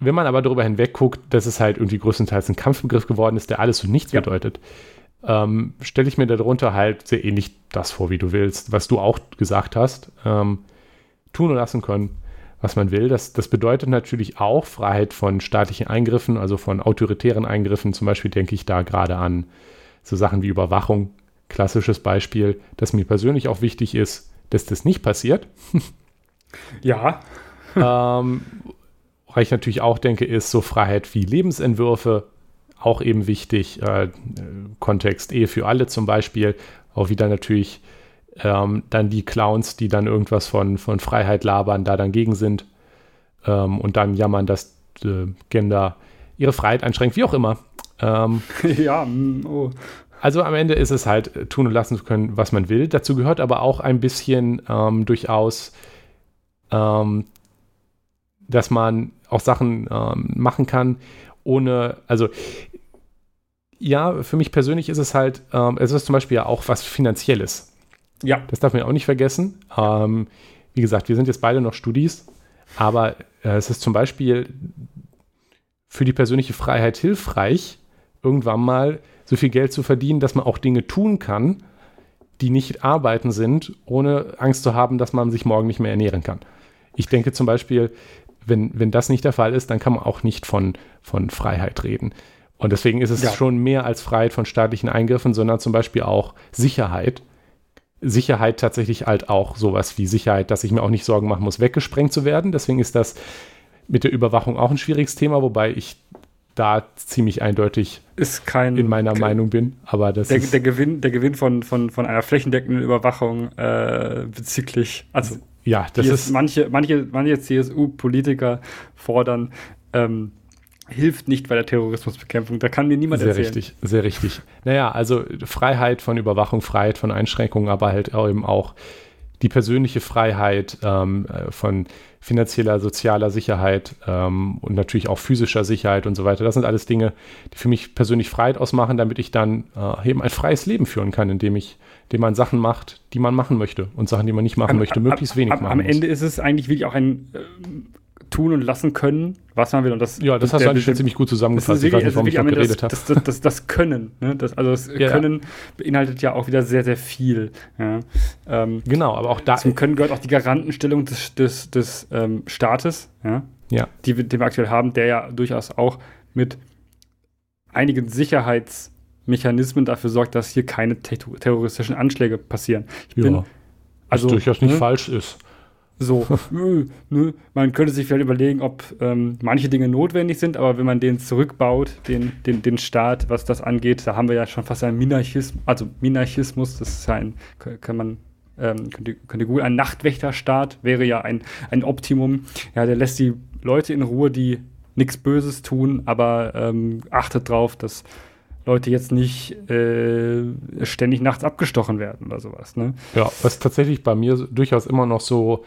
wenn man aber darüber hinweg guckt, dass es halt irgendwie größtenteils ein Kampfbegriff geworden ist, der alles und nichts ja. bedeutet, ähm, stelle ich mir darunter halt sehr ähnlich das vor, wie du willst, was du auch gesagt hast. Ähm, tun und lassen können, was man will. Das, das bedeutet natürlich auch Freiheit von staatlichen Eingriffen, also von autoritären Eingriffen. Zum Beispiel denke ich da gerade an so Sachen wie Überwachung, klassisches Beispiel, das mir persönlich auch wichtig ist, dass das nicht passiert. ja. Ähm, was ich natürlich auch denke, ist so Freiheit wie Lebensentwürfe, auch eben wichtig. Äh, Kontext Ehe für alle zum Beispiel. Auch wieder natürlich ähm, dann die Clowns, die dann irgendwas von, von Freiheit labern, da dann gegen sind ähm, und dann jammern, dass äh, Gender ihre Freiheit einschränkt, wie auch immer. Ähm, [laughs] ja, mm, oh. Also am Ende ist es halt äh, tun und lassen zu können, was man will. Dazu gehört aber auch ein bisschen ähm, durchaus, ähm, dass man auch Sachen ähm, machen kann, ohne, also ja, für mich persönlich ist es halt, ähm, es ist zum Beispiel ja auch was Finanzielles. Ja. Das darf man ja auch nicht vergessen. Ähm, wie gesagt, wir sind jetzt beide noch Studis, aber äh, es ist zum Beispiel für die persönliche Freiheit hilfreich, irgendwann mal so viel Geld zu verdienen, dass man auch Dinge tun kann, die nicht arbeiten sind, ohne Angst zu haben, dass man sich morgen nicht mehr ernähren kann. Ich denke zum Beispiel, wenn, wenn das nicht der Fall ist, dann kann man auch nicht von, von Freiheit reden. Und deswegen ist es ja. schon mehr als Freiheit von staatlichen Eingriffen, sondern zum Beispiel auch Sicherheit. Sicherheit tatsächlich halt auch sowas wie Sicherheit, dass ich mir auch nicht Sorgen machen muss, weggesprengt zu werden. Deswegen ist das mit der Überwachung auch ein schwieriges Thema, wobei ich da ziemlich eindeutig ist kein, in meiner Meinung bin. Aber das der, ist der Gewinn, der Gewinn von, von, von einer flächendeckenden Überwachung äh, bezüglich, also ja, das ist manche, manche, manche CSU-Politiker fordern, ähm, hilft nicht bei der Terrorismusbekämpfung. Da kann mir niemand sehr erzählen. Sehr richtig, sehr richtig. Naja, also Freiheit von Überwachung, Freiheit von Einschränkungen, aber halt eben auch die persönliche Freiheit ähm, äh, von finanzieller, sozialer Sicherheit ähm, und natürlich auch physischer Sicherheit und so weiter. Das sind alles Dinge, die für mich persönlich Freiheit ausmachen, damit ich dann äh, eben ein freies Leben führen kann, indem ich, indem man Sachen macht, die man machen möchte und Sachen, die man nicht machen am, möchte, möglichst wenig am, machen. Am Ende ist es eigentlich wirklich auch ein äh, tun und lassen können, was man will. Und das, ja, das hast du eigentlich schon ziemlich gut zusammengefasst. ich weiß nicht, warum ich noch geredet habe. Das, das, das, das, Können, ne? das, also das ja, Können beinhaltet ja auch wieder sehr, sehr viel. Ja. Ähm, genau, aber auch da. Zum Können gehört auch die Garantenstellung des, des, des ähm, Staates, ja? Ja. Die, den wir aktuell haben, der ja durchaus auch mit einigen Sicherheitsmechanismen dafür sorgt, dass hier keine terroristischen Anschläge passieren. Ich ja, bin, also, was durchaus nicht ne? falsch ist. So, [laughs] nö, nö. Man könnte sich vielleicht überlegen, ob ähm, manche Dinge notwendig sind, aber wenn man den zurückbaut, den, den, den Staat, was das angeht, da haben wir ja schon fast einen Minarchismus, also Minarchismus, das ist ja ein, kann man, ähm, könnte, könnte gut, ein Nachtwächterstaat wäre ja ein, ein Optimum. Ja, der lässt die Leute in Ruhe, die nichts Böses tun, aber ähm, achtet drauf, dass Leute jetzt nicht äh, ständig nachts abgestochen werden oder sowas. Ne? Ja, was tatsächlich bei mir durchaus immer noch so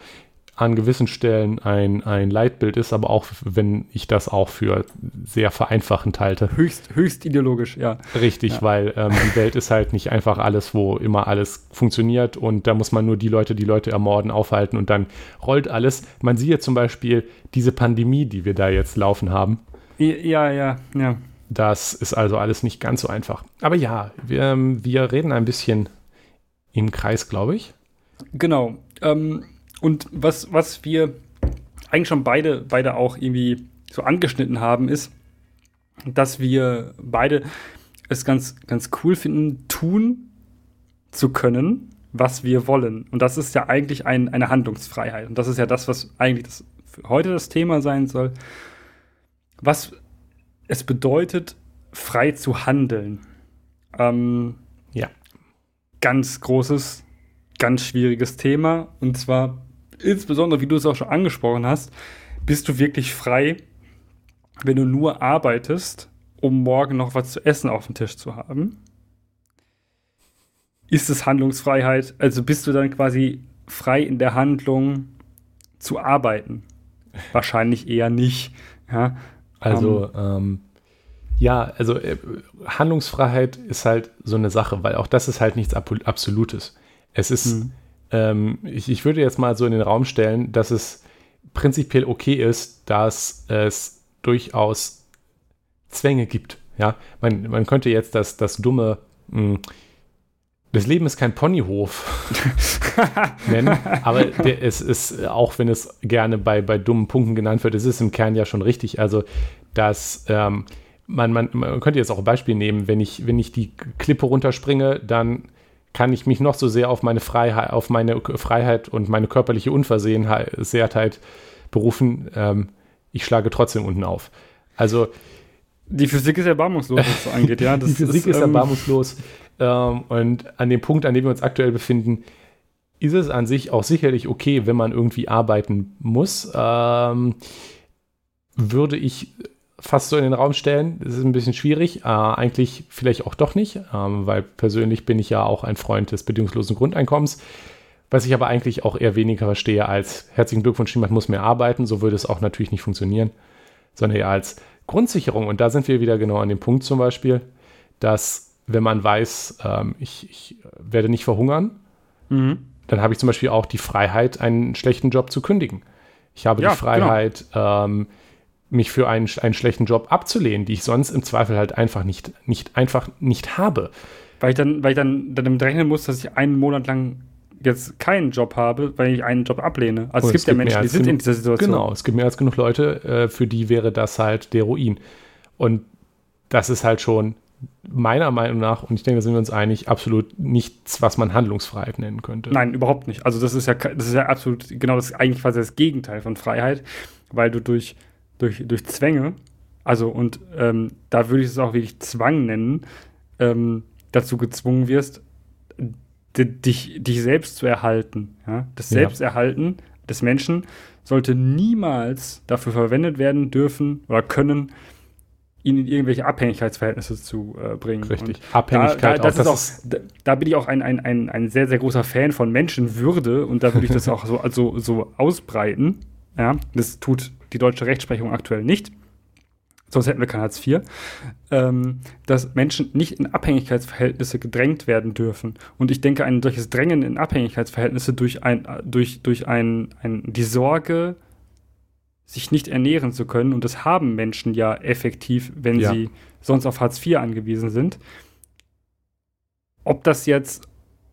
an gewissen Stellen ein, ein Leitbild ist, aber auch wenn ich das auch für sehr vereinfachend halte. Höchst, höchst ideologisch, ja. Richtig, ja. weil ähm, die Welt ist halt nicht einfach alles, wo immer alles funktioniert und da muss man nur die Leute, die Leute ermorden, aufhalten und dann rollt alles. Man sieht zum Beispiel diese Pandemie, die wir da jetzt laufen haben. Ja, ja, ja. Das ist also alles nicht ganz so einfach. Aber ja, wir, ähm, wir reden ein bisschen im Kreis, glaube ich. Genau. Ähm, und was, was wir eigentlich schon beide, beide auch irgendwie so angeschnitten haben, ist, dass wir beide es ganz, ganz cool finden, tun zu können, was wir wollen. Und das ist ja eigentlich ein, eine Handlungsfreiheit. Und das ist ja das, was eigentlich das für heute das Thema sein soll. Was es bedeutet, frei zu handeln. Ähm, ja. Ganz großes, ganz schwieriges Thema. Und zwar insbesondere, wie du es auch schon angesprochen hast, bist du wirklich frei, wenn du nur arbeitest, um morgen noch was zu essen auf dem Tisch zu haben? Ist es Handlungsfreiheit? Also bist du dann quasi frei in der Handlung zu arbeiten? Wahrscheinlich eher nicht. Ja? Also, ähm, ähm, ja, also äh, Handlungsfreiheit ist halt so eine Sache, weil auch das ist halt nichts Absolutes. Es ist, mhm. Ähm, ich, ich würde jetzt mal so in den Raum stellen, dass es prinzipiell okay ist, dass es durchaus Zwänge gibt. Ja, man, man könnte jetzt das, das dumme, mh, hm, das Leben ist kein Ponyhof [laughs] nennen, aber der, es ist, auch wenn es gerne bei, bei dummen Punkten genannt wird, es ist im Kern ja schon richtig. Also, dass ähm, man, man, man könnte jetzt auch ein Beispiel nehmen, wenn ich, wenn ich die Klippe runterspringe, dann kann ich mich noch so sehr auf meine Freiheit, auf meine Freiheit und meine körperliche Unversehrtheit berufen. Ähm, ich schlage trotzdem unten auf. Also die Physik ist erbarmungslos, was das angeht, ja. [laughs] Die Physik ist, ist erbarmungslos. Ähm, und an dem Punkt, an dem wir uns aktuell befinden, ist es an sich auch sicherlich okay, wenn man irgendwie arbeiten muss. Ähm, würde ich fast so in den Raum stellen. Das ist ein bisschen schwierig. Äh, eigentlich vielleicht auch doch nicht, ähm, weil persönlich bin ich ja auch ein Freund des bedingungslosen Grundeinkommens. Was ich aber eigentlich auch eher weniger verstehe als herzlichen Glückwunsch, jemand muss mehr arbeiten. So würde es auch natürlich nicht funktionieren, sondern eher als Grundsicherung. Und da sind wir wieder genau an dem Punkt zum Beispiel, dass wenn man weiß, ähm, ich, ich, werde nicht verhungern, mhm. dann habe ich zum Beispiel auch die Freiheit, einen schlechten Job zu kündigen. Ich habe ja, die Freiheit, genau. ähm, mich für einen, einen schlechten Job abzulehnen, die ich sonst im Zweifel halt einfach nicht, nicht, einfach nicht habe. Weil ich dann, weil ich dann, damit rechnen muss, dass ich einen Monat lang jetzt keinen Job habe, weil ich einen Job ablehne. Also es gibt, es gibt ja Menschen, die sind in dieser Situation. Genau, es gibt mehr als genug Leute, äh, für die wäre das halt der Ruin. Und das ist halt schon meiner Meinung nach, und ich denke, da sind wir uns einig, absolut nichts, was man Handlungsfreiheit nennen könnte. Nein, überhaupt nicht. Also das ist ja, das ist ja absolut genau das eigentlich quasi das Gegenteil von Freiheit, weil du durch, durch, durch Zwänge, also und ähm, da würde ich es auch wirklich Zwang nennen, ähm, dazu gezwungen wirst, dich, dich selbst zu erhalten. Ja? Das Selbsterhalten ja. des Menschen sollte niemals dafür verwendet werden dürfen oder können, ihn in irgendwelche Abhängigkeitsverhältnisse zu äh, bringen. Richtig. Und Abhängigkeit da, da, auch, auch da, da, bin ich auch ein, ein, ein, ein sehr, sehr großer Fan von Menschenwürde und da würde ich das [laughs] auch so, also, so ausbreiten. Ja, das tut die deutsche Rechtsprechung aktuell nicht. Sonst hätten wir kein Hartz IV. Ähm, dass Menschen nicht in Abhängigkeitsverhältnisse gedrängt werden dürfen. Und ich denke, ein solches Drängen in Abhängigkeitsverhältnisse durch, ein, durch, durch ein, ein, die Sorge, sich nicht ernähren zu können. Und das haben Menschen ja effektiv, wenn ja. sie sonst auf Hartz IV angewiesen sind. Ob das jetzt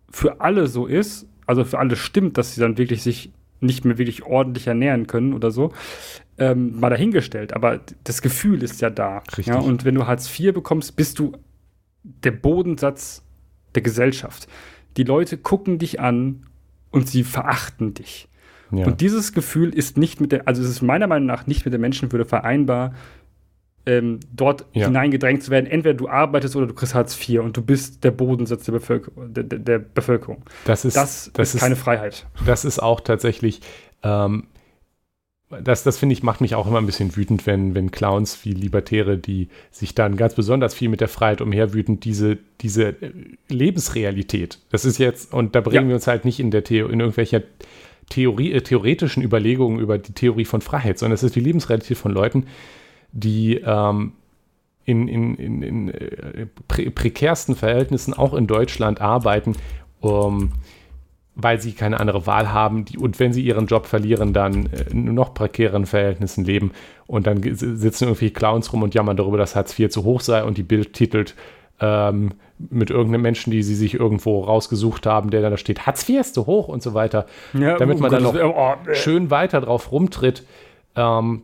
für alle so ist, also für alle stimmt, dass sie dann wirklich sich nicht mehr wirklich ordentlich ernähren können oder so, ähm, mal dahingestellt. Aber das Gefühl ist ja da. Richtig. Ja? Und wenn du Hartz IV bekommst, bist du der Bodensatz der Gesellschaft. Die Leute gucken dich an und sie verachten dich. Ja. Und dieses Gefühl ist nicht mit der, also es ist meiner Meinung nach nicht mit der Menschenwürde vereinbar, ähm, dort ja. hineingedrängt zu werden. Entweder du arbeitest oder du kriegst Hartz IV und du bist der Bodensatz der, Bevölker der, der Bevölkerung. Das ist, das, das ist, keine Freiheit. Das ist auch tatsächlich, ähm, das, das finde ich, macht mich auch immer ein bisschen wütend, wenn, wenn Clowns wie Libertäre, die sich dann ganz besonders viel mit der Freiheit umherwüten, diese, diese äh, Lebensrealität. Das ist jetzt, und da bringen ja. wir uns halt nicht in der Theo, in irgendwelcher Theorie, äh, theoretischen Überlegungen über die Theorie von Freiheit, sondern es ist die Lebensrealität von Leuten, die ähm, in, in, in, in äh, pre prekärsten Verhältnissen auch in Deutschland arbeiten, um, weil sie keine andere Wahl haben die, und wenn sie ihren Job verlieren, dann äh, in noch prekären Verhältnissen leben und dann sitzen irgendwie Clowns rum und jammern darüber, dass Hartz IV zu hoch sei und die Bild titelt ähm, mit irgendeinem Menschen, die sie sich irgendwo rausgesucht haben, der dann da steht, Hartz IV ist zu hoch und so weiter, ja, damit man oh, dann noch oh, äh. schön weiter drauf rumtritt. Ähm,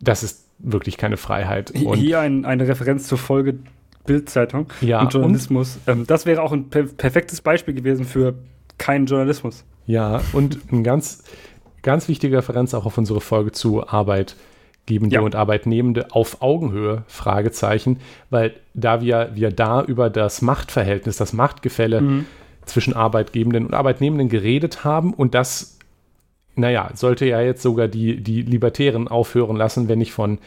das ist wirklich keine Freiheit. Und Hier ein, eine Referenz zur Folge Bildzeitung ja, und Journalismus. Und, ähm, das wäre auch ein per perfektes Beispiel gewesen für keinen Journalismus. Ja, und ein ganz, ganz wichtige Referenz auch auf unsere Folge zu Arbeitgebende ja. und Arbeitnehmende auf Augenhöhe, Fragezeichen, weil da wir, wir da über das Machtverhältnis, das Machtgefälle mhm. zwischen Arbeitgebenden und Arbeitnehmenden geredet haben und das naja, sollte ja jetzt sogar die, die Libertären aufhören lassen, wenn ich von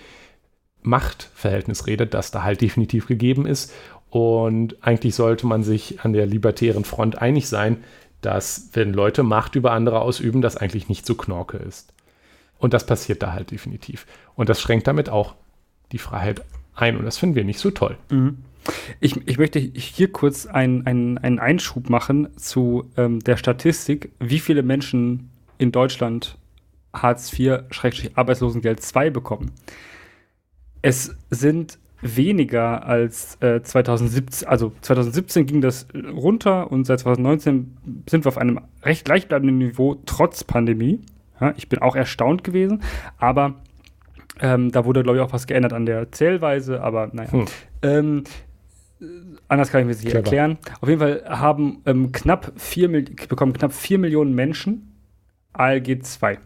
Machtverhältnis rede, das da halt definitiv gegeben ist. Und eigentlich sollte man sich an der libertären Front einig sein, dass, wenn Leute Macht über andere ausüben, das eigentlich nicht so Knorke ist. Und das passiert da halt definitiv. Und das schränkt damit auch die Freiheit ein. Und das finden wir nicht so toll. Mhm. Ich, ich, möchte hier kurz einen, einen, Einschub machen zu ähm, der Statistik, wie viele Menschen in Deutschland Hartz IV-Arbeitslosengeld 2 bekommen. Es sind weniger als äh, 2017, also 2017 ging das runter und seit 2019 sind wir auf einem recht gleichbleibenden Niveau trotz Pandemie. Ja, ich bin auch erstaunt gewesen, aber ähm, da wurde, glaube ich, auch was geändert an der Zählweise, aber naja. Hm. Ähm, anders kann ich mir das hier erklären. Auf jeden Fall haben ähm, knapp 4, bekommen knapp 4 Millionen Menschen ALG 2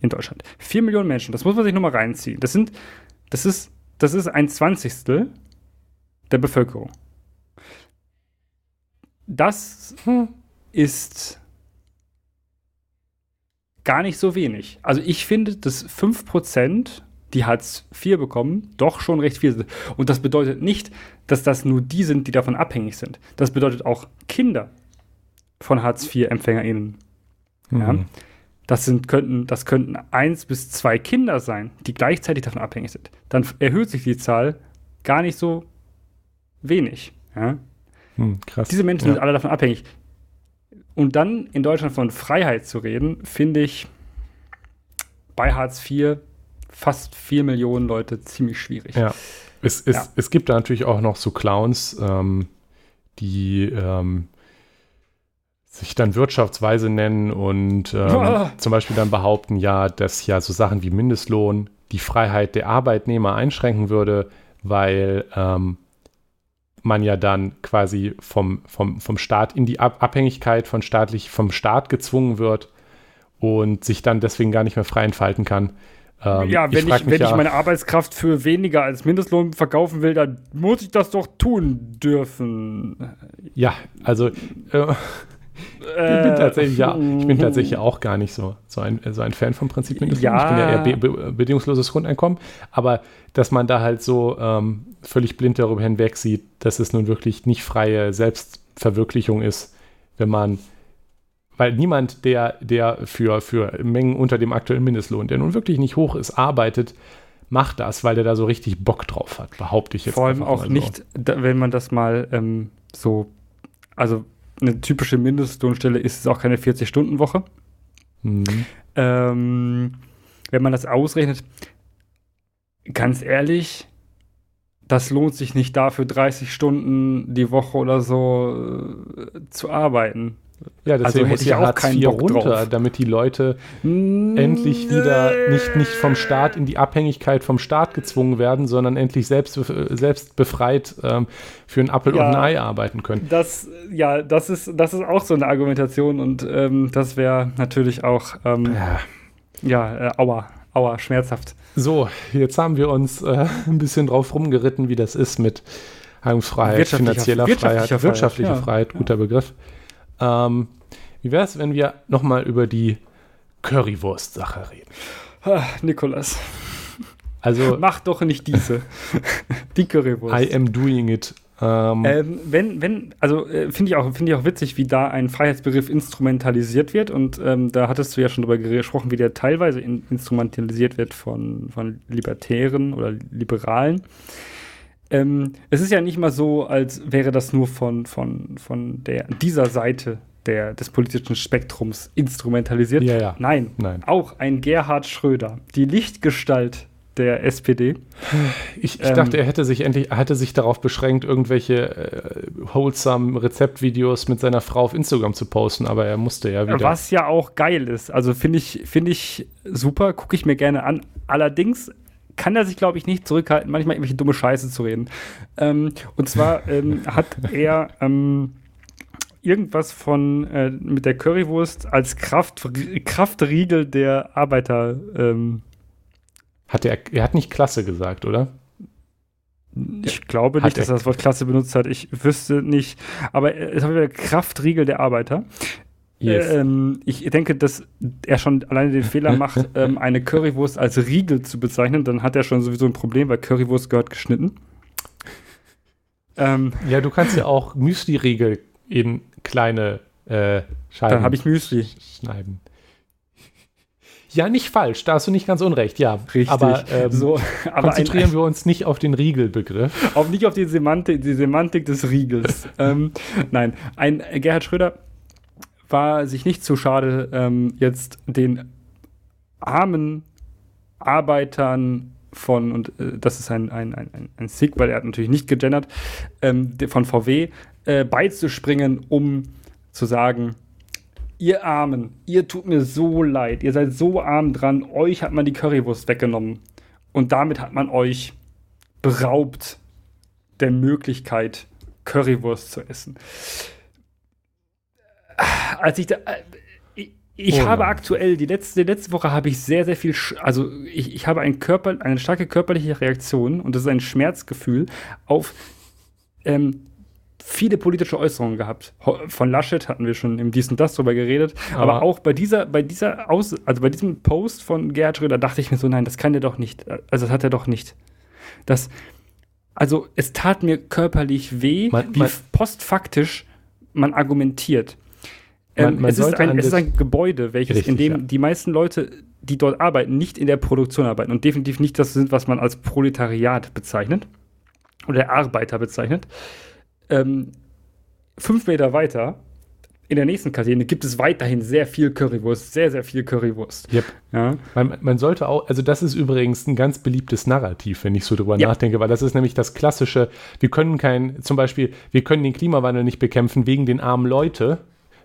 in Deutschland. 4 Millionen Menschen, das muss man sich nochmal reinziehen. Das sind, das ist, das ist ein Zwanzigstel der Bevölkerung. Das hm. ist gar nicht so wenig. Also ich finde, dass 5%, die Hartz IV bekommen, doch schon recht viel sind. Und das bedeutet nicht, dass das nur die sind, die davon abhängig sind. Das bedeutet auch Kinder von Hartz IV-EmpfängerInnen. Mhm. Ja? Das, sind, könnten, das könnten eins bis zwei Kinder sein, die gleichzeitig davon abhängig sind. Dann erhöht sich die Zahl gar nicht so wenig. Ja? Hm, krass. Diese Menschen ja. sind alle davon abhängig. Und dann in Deutschland von Freiheit zu reden, finde ich bei Hartz IV fast vier Millionen Leute ziemlich schwierig. Ja. Es, es, ja. es gibt da natürlich auch noch so Clowns, ähm, die ähm, sich dann Wirtschaftsweise nennen und ähm, ah. zum Beispiel dann behaupten, ja, dass ja so Sachen wie Mindestlohn die Freiheit der Arbeitnehmer einschränken würde, weil ähm, man ja dann quasi vom, vom, vom Staat in die Ab Abhängigkeit von staatlich, vom Staat gezwungen wird und sich dann deswegen gar nicht mehr frei entfalten kann. Ähm, ja, wenn, ich, ich wenn ja, ich meine Arbeitskraft für weniger als Mindestlohn verkaufen will, dann muss ich das doch tun dürfen. Ja, also äh, ich bin, tatsächlich, ja, ich bin tatsächlich auch gar nicht so, so, ein, so ein Fan vom Prinzip Mindestlohn. Ja. Ich bin ja eher be be bedingungsloses Grundeinkommen. Aber dass man da halt so ähm, völlig blind darüber hinweg sieht, dass es nun wirklich nicht freie Selbstverwirklichung ist, wenn man, weil niemand, der, der für, für Mengen unter dem aktuellen Mindestlohn, der nun wirklich nicht hoch ist, arbeitet, macht das, weil der da so richtig Bock drauf hat, behaupte ich jetzt. Vor allem auch so. nicht, wenn man das mal ähm, so, also eine typische Mindestlohnstelle ist es auch keine 40-Stunden-Woche. Mhm. Ähm, wenn man das ausrechnet, ganz ehrlich, das lohnt sich nicht dafür 30 Stunden die Woche oder so äh, zu arbeiten. Ja, deswegen also muss ja Hartz IV runter, drauf. damit die Leute mm, endlich wieder nicht, nicht vom Staat in die Abhängigkeit vom Staat gezwungen werden, sondern endlich selbst, selbst befreit ähm, für ein Apfel ja, und ein Ei arbeiten können. Das, ja, das ist, das ist auch so eine Argumentation und ähm, das wäre natürlich auch, ähm, ja, ja äh, aua, aua, schmerzhaft. So, jetzt haben wir uns äh, ein bisschen drauf rumgeritten, wie das ist mit Heimungsfreiheit, finanzieller Freiheit, wirtschaftliche Freiheit, Freiheit guter Begriff. Ähm, wie wäre es, wenn wir nochmal über die Currywurst-Sache reden? Ah, Nikolas. Also, [laughs] Mach doch nicht diese. [laughs] die Currywurst. I am doing it. Ähm, ähm, wenn, wenn, also äh, finde ich, auch, find ich auch witzig, wie da ein Freiheitsbegriff instrumentalisiert wird. Und ähm, da hattest du ja schon darüber gesprochen, wie der teilweise in, instrumentalisiert wird von, von Libertären oder Liberalen. Ähm, es ist ja nicht mal so, als wäre das nur von, von, von der, dieser Seite der, des politischen Spektrums instrumentalisiert. Ja, ja. Nein, Nein, auch ein Gerhard Schröder, die Lichtgestalt der SPD. Ich, ich ähm, dachte, er hätte sich endlich, hätte sich darauf beschränkt, irgendwelche äh, wholesome Rezeptvideos mit seiner Frau auf Instagram zu posten, aber er musste ja wieder. Was ja auch geil ist. Also finde ich, finde ich super, gucke ich mir gerne an. Allerdings kann er sich, glaube ich, nicht zurückhalten, manchmal irgendwelche dumme Scheiße zu reden. Ähm, und zwar ähm, [laughs] hat er ähm, irgendwas von äh, mit der Currywurst als Kraft, Kraftriegel der Arbeiter. Ähm, hat er, er hat nicht Klasse gesagt, oder? Ich glaube nicht, dass er das Wort Klasse benutzt hat. Ich wüsste nicht. Aber es hat wieder Kraftriegel der Arbeiter. Yes. Ähm, ich denke, dass er schon alleine den Fehler macht, [laughs] ähm, eine Currywurst als Riegel zu bezeichnen. Dann hat er schon sowieso ein Problem, weil Currywurst gehört geschnitten. Ähm, ja, du kannst ja auch Müsli-Riegel in kleine äh, Scheiben Dann habe ich Müsli. schneiden. Ja, nicht falsch, da hast du nicht ganz unrecht, ja. Richtig. Aber, ähm, so, aber konzentrieren ein, wir uns nicht auf den Riegelbegriff. Auf, nicht auf die Semantik, die Semantik des Riegels. [laughs] ähm, nein, ein Gerhard Schröder war sich nicht zu schade, ähm, jetzt den armen Arbeitern von, und äh, das ist ein, ein, ein, ein Sieg, weil er hat natürlich nicht gegendert, ähm, von VW äh, beizuspringen, um zu sagen, ihr Armen, ihr tut mir so leid, ihr seid so arm dran, euch hat man die Currywurst weggenommen. Und damit hat man euch beraubt der Möglichkeit, Currywurst zu essen als ich da, äh, ich oh habe aktuell, die letzte, die letzte Woche habe ich sehr, sehr viel, also ich, ich habe ein Körper, eine starke körperliche Reaktion und das ist ein Schmerzgefühl auf ähm, viele politische Äußerungen gehabt. Von Laschet hatten wir schon im Dies und Das drüber geredet. Aber, aber auch bei dieser, bei dieser Aus, also bei diesem Post von Gerhard Schröder dachte ich mir so, nein, das kann er doch nicht. Also das hat er doch nicht. Das, also es tat mir körperlich weh, man, wie postfaktisch man argumentiert. Man, ähm, man es, ist ein, es, ist ein, Gebäude, welches, richtig, in dem ja. die meisten Leute, die dort arbeiten, nicht in der Produktion arbeiten und definitiv nicht das sind, was man als Proletariat bezeichnet oder Arbeiter bezeichnet. Ähm, fünf Meter weiter in der nächsten Kaserne gibt es weiterhin sehr viel Currywurst, sehr, sehr viel Currywurst. Yep. Ja. Man, man, sollte auch, also das ist übrigens ein ganz beliebtes Narrativ, wenn ich so drüber ja. nachdenke, weil das ist nämlich das klassische, wir können kein, zum Beispiel, wir können den Klimawandel nicht bekämpfen wegen den armen Leute,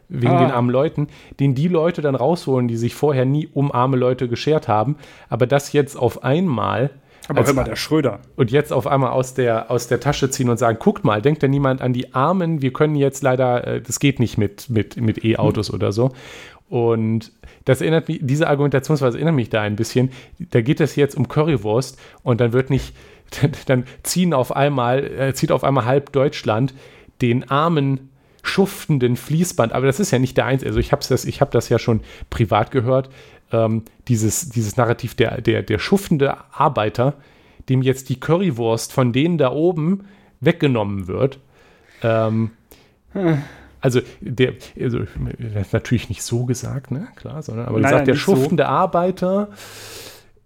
wegen ah. den armen Leuten, den die Leute dann rausholen, die sich vorher nie um arme Leute geschert haben, aber das jetzt auf einmal aber als, hör mal, der Schröder. Und jetzt auf einmal aus der, aus der Tasche ziehen und sagen, guckt mal, denkt denn niemand an die Armen, wir können jetzt leider, äh, das geht nicht mit, mit, mit E-Autos hm. oder so. Und das erinnert mich, diese Argumentationsweise erinnert mich da ein bisschen. Da geht es jetzt um Currywurst und dann wird nicht, [laughs] dann ziehen auf einmal, äh, zieht auf einmal halb Deutschland den armen schuftenden Fließband, aber das ist ja nicht der einzige. Also ich habe das, ich das ja schon privat gehört. Ähm, dieses, dieses Narrativ der, der, der schuftende Arbeiter, dem jetzt die Currywurst von denen da oben weggenommen wird. Ähm, hm. Also, der, also, das ist natürlich nicht so gesagt, ne, klar, sondern aber gesagt, der schuftende so. Arbeiter,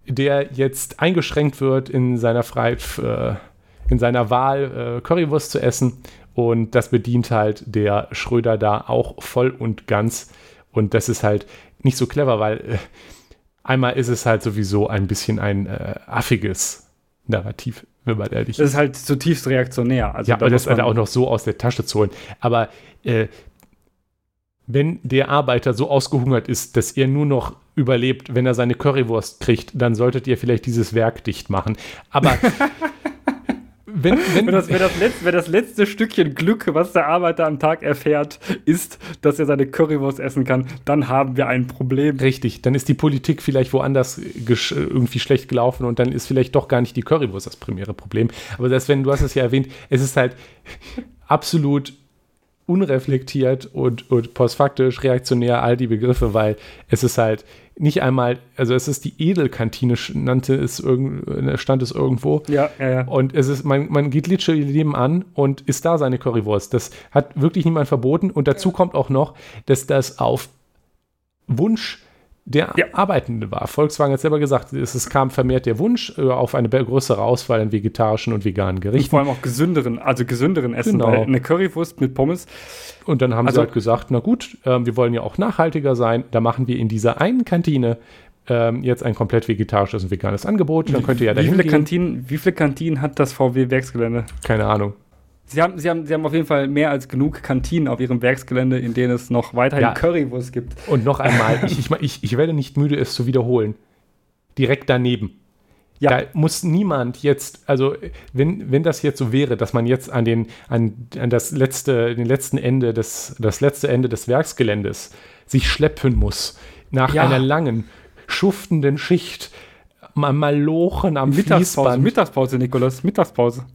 der jetzt eingeschränkt wird in seiner Freiheit, äh, in seiner Wahl, äh, Currywurst zu essen, und das bedient halt der Schröder da auch voll und ganz. Und das ist halt nicht so clever, weil äh, einmal ist es halt sowieso ein bisschen ein äh, affiges Narrativ, wenn man ehrlich ist. Das ist halt zutiefst reaktionär. Also ja, aber das halt auch noch so aus der Tasche zu holen. Aber äh, wenn der Arbeiter so ausgehungert ist, dass er nur noch überlebt, wenn er seine Currywurst kriegt, dann solltet ihr vielleicht dieses Werk dicht machen. Aber [laughs] wenn, wenn, wenn, das, wenn, das letzte, wenn das letzte Stückchen Glück, was der Arbeiter am Tag erfährt, ist, dass er seine Currywurst essen kann, dann haben wir ein Problem. Richtig, dann ist die Politik vielleicht woanders irgendwie schlecht gelaufen und dann ist vielleicht doch gar nicht die Currywurst das primäre Problem. Aber das, wenn du hast es ja erwähnt, es ist halt absolut unreflektiert und, und postfaktisch reaktionär all die Begriffe, weil es ist halt nicht einmal, also es ist die Edelkantine, nannte es irgend, stand es irgendwo. Ja, ja, ja. Und es ist, man, man geht literally nebenan und isst da seine Currywurst. Das hat wirklich niemand verboten. Und dazu kommt auch noch, dass das auf Wunsch der ja. Arbeitende war. Volkswagen hat selber gesagt, es, kam vermehrt der Wunsch äh, auf eine größere Auswahl an vegetarischen und veganen Gerichten. Und vor allem auch gesünderen, also gesünderen Essen. Genau. eine Currywurst mit Pommes. Und dann haben also, sie halt gesagt, na gut, äh, wir wollen ja auch nachhaltiger sein, da machen wir in dieser einen Kantine ähm, jetzt ein komplett vegetarisches und veganes Angebot. Dann könnt ihr ja wie viele Kantinen, Wie viele Kantinen hat das VW-Werksgelände? Keine Ahnung. Sie haben, sie, haben, sie haben auf jeden Fall mehr als genug Kantinen auf ihrem Werksgelände, in denen es noch weiterhin ja. Currywurst gibt. Und noch einmal, [laughs] ich, ich, ich, ich werde nicht müde, es zu wiederholen. Direkt daneben. Ja. Da muss niemand jetzt, also wenn, wenn das jetzt so wäre, dass man jetzt an den, an, an das letzte, den letzten Ende des, das letzte Ende des Werksgeländes sich schleppen muss, nach ja. einer langen, schuftenden Schicht, mal Malochen am Mittagspause, Fließband. Mittagspause, Nikolas, Mittagspause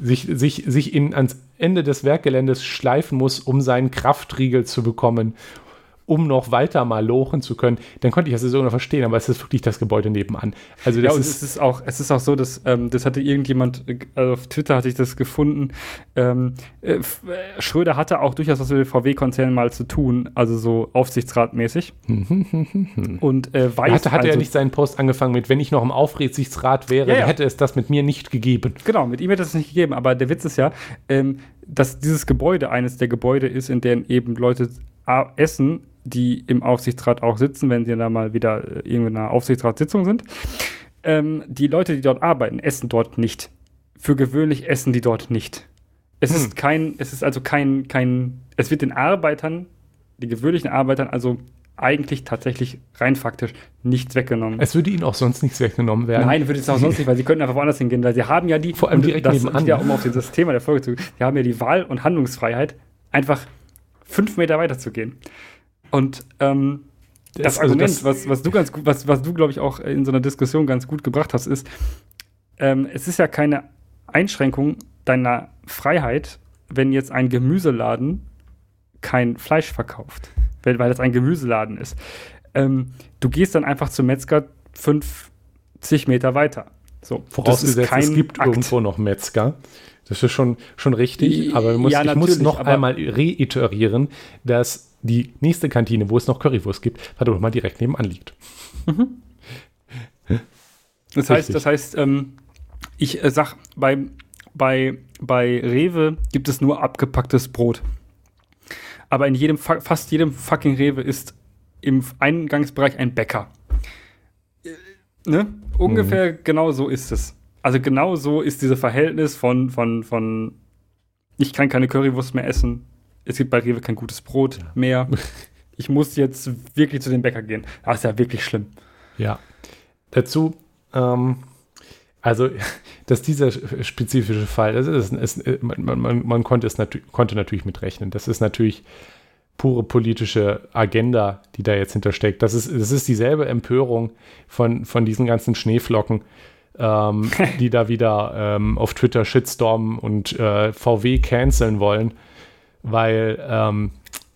sich, sich, sich in, ans Ende des Werkgeländes schleifen muss, um seinen Kraftriegel zu bekommen um noch weiter mal lochen zu können, dann konnte ich das so noch verstehen, aber es ist wirklich das Gebäude nebenan. Also das ja, ist, es ist auch, es ist auch so, dass ähm, das hatte irgendjemand, also auf Twitter hatte ich das gefunden. Ähm, äh, Schröder hatte auch durchaus was mit dem VW-Konzern mal zu tun, also so aufsichtsratmäßig. Und äh, weiß. Hatte, hatte also, er nicht seinen Post angefangen mit, wenn ich noch im Aufsichtsrat wäre, ja, ja. hätte es das mit mir nicht gegeben. Genau, mit ihm hätte es nicht gegeben, aber der Witz ist ja, ähm, dass dieses Gebäude eines der Gebäude ist, in denen eben Leute essen, die im Aufsichtsrat auch sitzen, wenn sie da mal wieder äh, irgendeiner Aufsichtsratssitzung sind. Ähm, die Leute, die dort arbeiten, essen dort nicht. Für gewöhnlich essen die dort nicht. Es hm. ist kein, es ist also kein, kein, es wird den Arbeitern, den gewöhnlichen Arbeitern, also eigentlich tatsächlich rein faktisch nichts weggenommen. Es würde ihnen auch sonst nichts weggenommen werden. Nein, würde es auch sonst [laughs] nicht, weil sie könnten einfach woanders hingehen, weil sie haben ja die, vor allem direkt das nebenan. Ja, um auf dieses Thema der Folge zu gehen, sie haben ja die Wahl und Handlungsfreiheit, einfach fünf Meter weiter zu gehen. Und ähm, das, das also Argument, das, was, was du ganz gut, was, was du, glaube ich, auch in so einer Diskussion ganz gut gebracht hast, ist, ähm, es ist ja keine Einschränkung deiner Freiheit, wenn jetzt ein Gemüseladen kein Fleisch verkauft, weil, weil das ein Gemüseladen ist. Ähm, du gehst dann einfach zum Metzger 50 Meter weiter. So, Vorausgesetzt, es gibt Akt. irgendwo noch Metzger. Das ist schon, schon richtig, aber muss, ja, ich muss noch einmal reiterieren, dass die nächste Kantine, wo es noch Currywurst gibt, verdammt mal direkt nebenan liegt. Mhm. Das heißt, das heißt, ähm, ich äh, sag, bei, bei, bei Rewe gibt es nur abgepacktes Brot. Aber in jedem, fast jedem fucking Rewe ist im Eingangsbereich ein Bäcker. Äh, ne? Ungefähr mhm. genau so ist es. Also genau so ist dieses Verhältnis von, von, von ich kann keine Currywurst mehr essen, es gibt bei Rewe kein gutes Brot ja. mehr. [laughs] Ich muss jetzt wirklich zu dem Bäcker gehen. Das ist ja wirklich schlimm. Ja. Dazu, ähm, also, [laughs] dass dieser spezifische Fall, das ist, ist man, man, man, konnte es natu konnte natürlich mitrechnen. Das ist natürlich pure politische Agenda, die da jetzt hintersteckt. Das ist, das ist dieselbe Empörung von, von diesen ganzen Schneeflocken, ähm, [laughs] die da wieder ähm, auf Twitter shitstormen und äh, VW canceln wollen weil, ähm,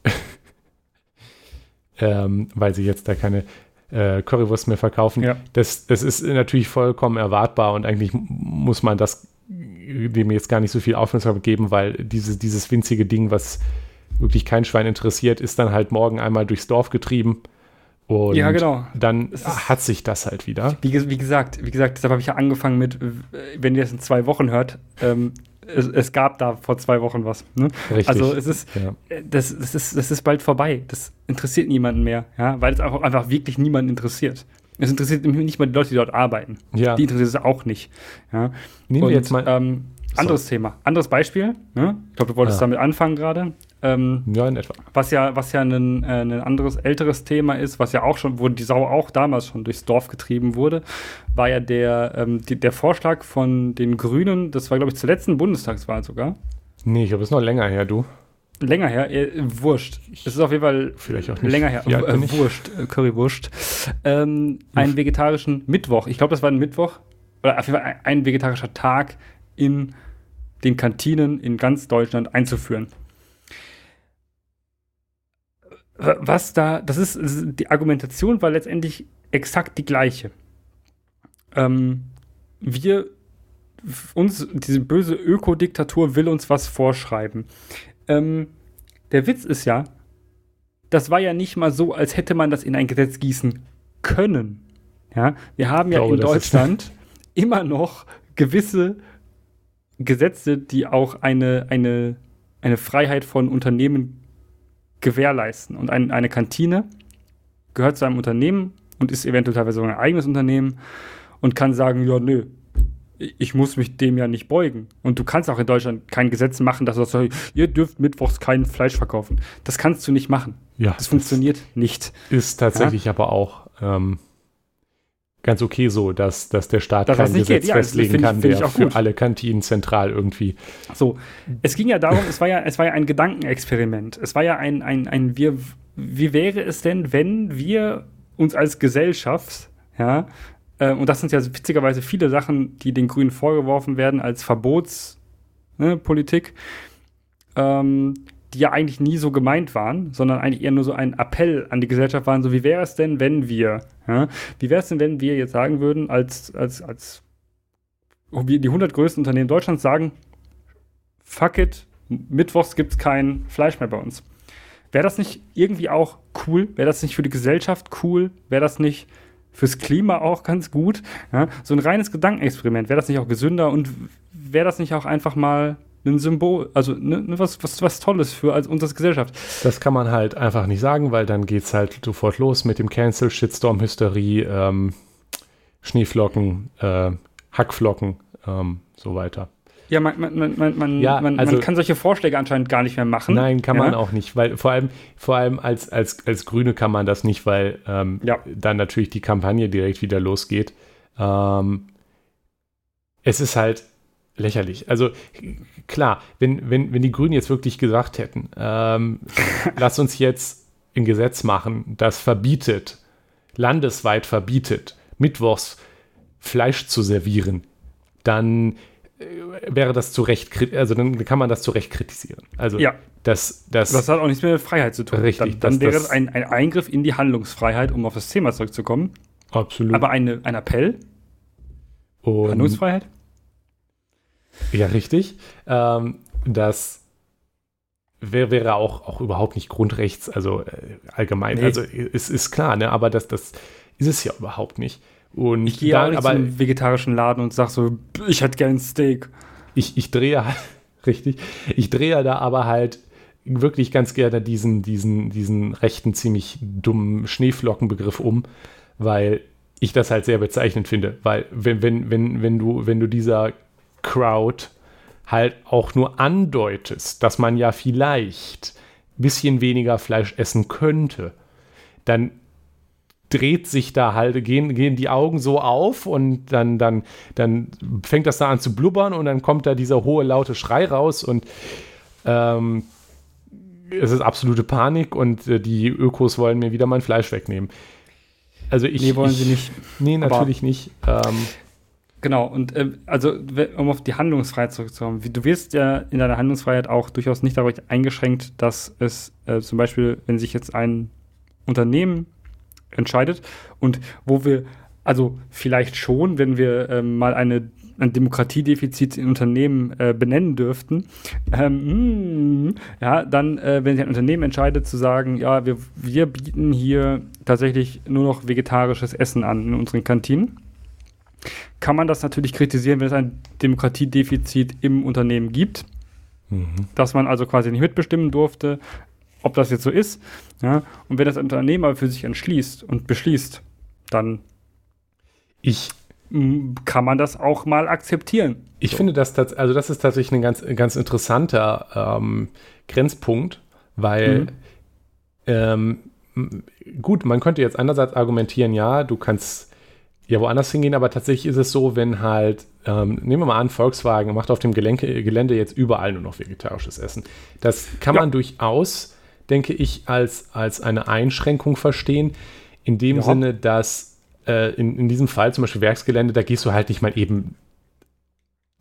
[laughs] ähm, weil sie jetzt da keine äh, Currywurst mehr verkaufen. Ja. Das, das ist natürlich vollkommen erwartbar und eigentlich muss man das dem jetzt gar nicht so viel Aufmerksamkeit geben, weil diese, dieses winzige Ding, was wirklich kein Schwein interessiert, ist dann halt morgen einmal durchs Dorf getrieben. Und ja, genau. dann hat sich das halt wieder. Wie, wie, gesagt, wie gesagt, deshalb habe ich ja angefangen mit, wenn ihr das in zwei Wochen hört, ähm, es, es, gab da vor zwei Wochen was. Ne? Richtig. Also es ist, ja. Äh, das, das, ist, das ist bald vorbei. Das interessiert niemanden mehr, ja, weil es einfach, einfach wirklich niemanden interessiert. Es interessiert mich nicht mal die Leute, die dort arbeiten. Ja. Die interessiert es auch nicht. Ja. Nehmen wir jetzt mal. Ähm, anderes Thema. Anderes Beispiel. Ne? Ich glaube, du wolltest Ja. damit anfangen gerade. Ähm, ja, in etwa. was ja, was ja ein, äh, ein anderes, älteres Thema ist, was ja auch schon, wo die Sau auch damals schon durchs Dorf getrieben wurde, war ja der, ähm, die, der Vorschlag von den Grünen, das war, glaube ich, zur letzten Bundestagswahl sogar. Nee, ich glaube, es ist noch länger her, du. Länger her, äh, wurscht. Es ist auf jeden Fall Vielleicht auch nicht. länger her. Bin äh, wurscht, äh, Currywurst. Ähm, einen vegetarischen Mittwoch. Ich glaube, das war ein Mittwoch. Oder auf jeden Fall ein, ein vegetarischer Tag in den Kantinen in ganz Deutschland einzuführen. Was da, das ist, die Argumentation war letztendlich exakt die gleiche. Ähm, wir, uns, diese böse Ökodiktatur will uns was vorschreiben. Ähm, der Witz ist ja, das war ja nicht mal so, als hätte man das in ein Gesetz gießen können. Ja, wir haben ja glaube, in das ist- Deutschland immer noch gewisse Gesetze, die auch eine, eine, eine Freiheit von Unternehmen gewährleisten. Und ein, eine Kantine gehört zu einem Unternehmen und ist eventuell teilweise sogar ein eigenes Unternehmen und kann sagen, ja, nö, ich muss mich dem ja nicht beugen. Und du kannst auch in Deutschland kein Gesetz machen, dass du sagst, ihr dürft mittwochs kein Fleisch verkaufen. Das kannst du nicht machen. Ja, Das funktioniert nicht. ist tatsächlich aber auch ähm, ganz okay so, dass, dass der Staat Dass das kein Gesetz. Ja, festlegen kann, der für gut. alle Kantinen zentral irgendwie. So, es ging ja darum, es war ja, es war ja ein Gedankenexperiment. Es war ja ein, ein, ein wir, wie wäre es denn, wenn wir uns als Gesellschaft, ja, äh, und das sind ja witzigerweise viele Sachen, die den Grünen vorgeworfen werden als Verbotspolitik, ne, ähm, die ja eigentlich nie so gemeint waren, sondern eigentlich eher nur so ein Appell an die Gesellschaft waren, so wie wäre es denn, wenn wir, ja, wie wäre es denn, wenn wir jetzt sagen würden, als, als, als wir die 100 größten Unternehmen Deutschlands sagen, fuck it, mittwochs gibt es kein Fleisch mehr bei uns. Wäre das nicht irgendwie auch cool? Wäre das nicht für die Gesellschaft cool? Wäre das nicht fürs Klima auch ganz gut? Ja, so ein reines Gedankenexperiment. Wäre das nicht auch gesünder und wäre das nicht auch einfach mal ein Symbol, also ne, ne, was, was, was Tolles für als unsere Gesellschaft? Das kann man halt einfach nicht sagen, weil dann geht es halt sofort los mit dem Cancel, Shitstorm, Hysterie, ähm, Schneeflocken, äh, Hackflocken, ähm, so weiter. Ja, man, man, man, man, man, Ja, man, also- man kann solche Vorschläge anscheinend gar nicht mehr machen. Nein, kann ja? man auch nicht, weil vor allem, vor allem als, als, als Grüne kann man das nicht, weil ähm, Ja. dann natürlich die Kampagne direkt wieder losgeht. Ähm, es ist halt lächerlich. Also klar, wenn, wenn, wenn die Grünen jetzt wirklich gesagt hätten, ähm, [laughs] lass uns jetzt ein Gesetz machen, das verbietet, landesweit verbietet, mittwochs Fleisch zu servieren, dann äh, wäre das zu Recht, also dann kann man das zu Recht kritisieren. Also Ja. das, das, Das hat auch nichts mehr mit Freiheit zu tun. Richtig, Dann, dann das- wäre das- es ein, ein Eingriff in die Handlungsfreiheit, um auf das Thema zurückzukommen. absolut. Aber eine, ein Appell, Und- Handlungsfreiheit? Ja, richtig. Ähm, das wär, wäre auch, auch überhaupt nicht Grundrechts, also äh, allgemein. Nee. Also es ist klar, ne? aber das, das ist es ja überhaupt nicht. Und Ich gehe da- auch nicht aber zu einem vegetarischen Laden und sage so, ich hätte gern ein Steak. ich, ich drehe, [laughs] richtig, ich drehe da aber halt wirklich ganz gerne diesen, diesen, diesen rechten, ziemlich dummen Schneeflockenbegriff um, weil ich das halt sehr bezeichnend finde. Weil wenn, wenn, wenn, wenn du, wenn du dieser Crowd halt auch nur andeutest, dass man ja vielleicht ein bisschen weniger Fleisch essen könnte, dann dreht sich da halt, gehen, gehen die Augen so auf und dann, dann, dann fängt das da an zu blubbern und dann kommt da dieser hohe, laute Schrei raus und ähm, es ist absolute Panik und äh, die Ökos wollen mir wieder mein Fleisch wegnehmen. Also ich, Nee, wollen ich, sie nicht. Nee, Aber- natürlich nicht. Ähm, Genau, und äh, also, um auf die Handlungsfreiheit zurückzukommen, du wirst ja in deiner Handlungsfreiheit auch durchaus nicht dadurch eingeschränkt, dass es äh, zum Beispiel, wenn sich jetzt ein Unternehmen entscheidet und wo wir, also vielleicht schon, wenn wir ähm, mal eine, ein Demokratiedefizit in Unternehmen äh, benennen dürften, ähm, mm, ja, dann, äh, wenn sich ein Unternehmen entscheidet zu sagen, ja, wir, wir bieten hier tatsächlich nur noch vegetarisches Essen an in unseren Kantinen, kann man das natürlich kritisieren, wenn es ein Demokratiedefizit im Unternehmen gibt, mhm. dass man also quasi nicht mitbestimmen durfte, ob das jetzt so ist. Ja? Und wenn das Unternehmen aber für sich entschließt und beschließt, dann ich kann man das auch mal akzeptieren. Ich so. finde das, also das ist tatsächlich ein ganz, ganz interessanter ähm, Grenzpunkt, weil mhm. ähm, gut, man könnte jetzt einerseits argumentieren, ja, du kannst ja woanders hingehen, aber tatsächlich ist es so, wenn halt, ähm, nehmen wir mal an, Volkswagen macht auf dem Gelenke, Gelände jetzt überall nur noch vegetarisches Essen. Das kann ja. man durchaus, denke ich, als, als eine Einschränkung verstehen, in dem ja. Sinne, dass äh, in, in diesem Fall zum Beispiel Werksgelände, da gehst du halt nicht mal eben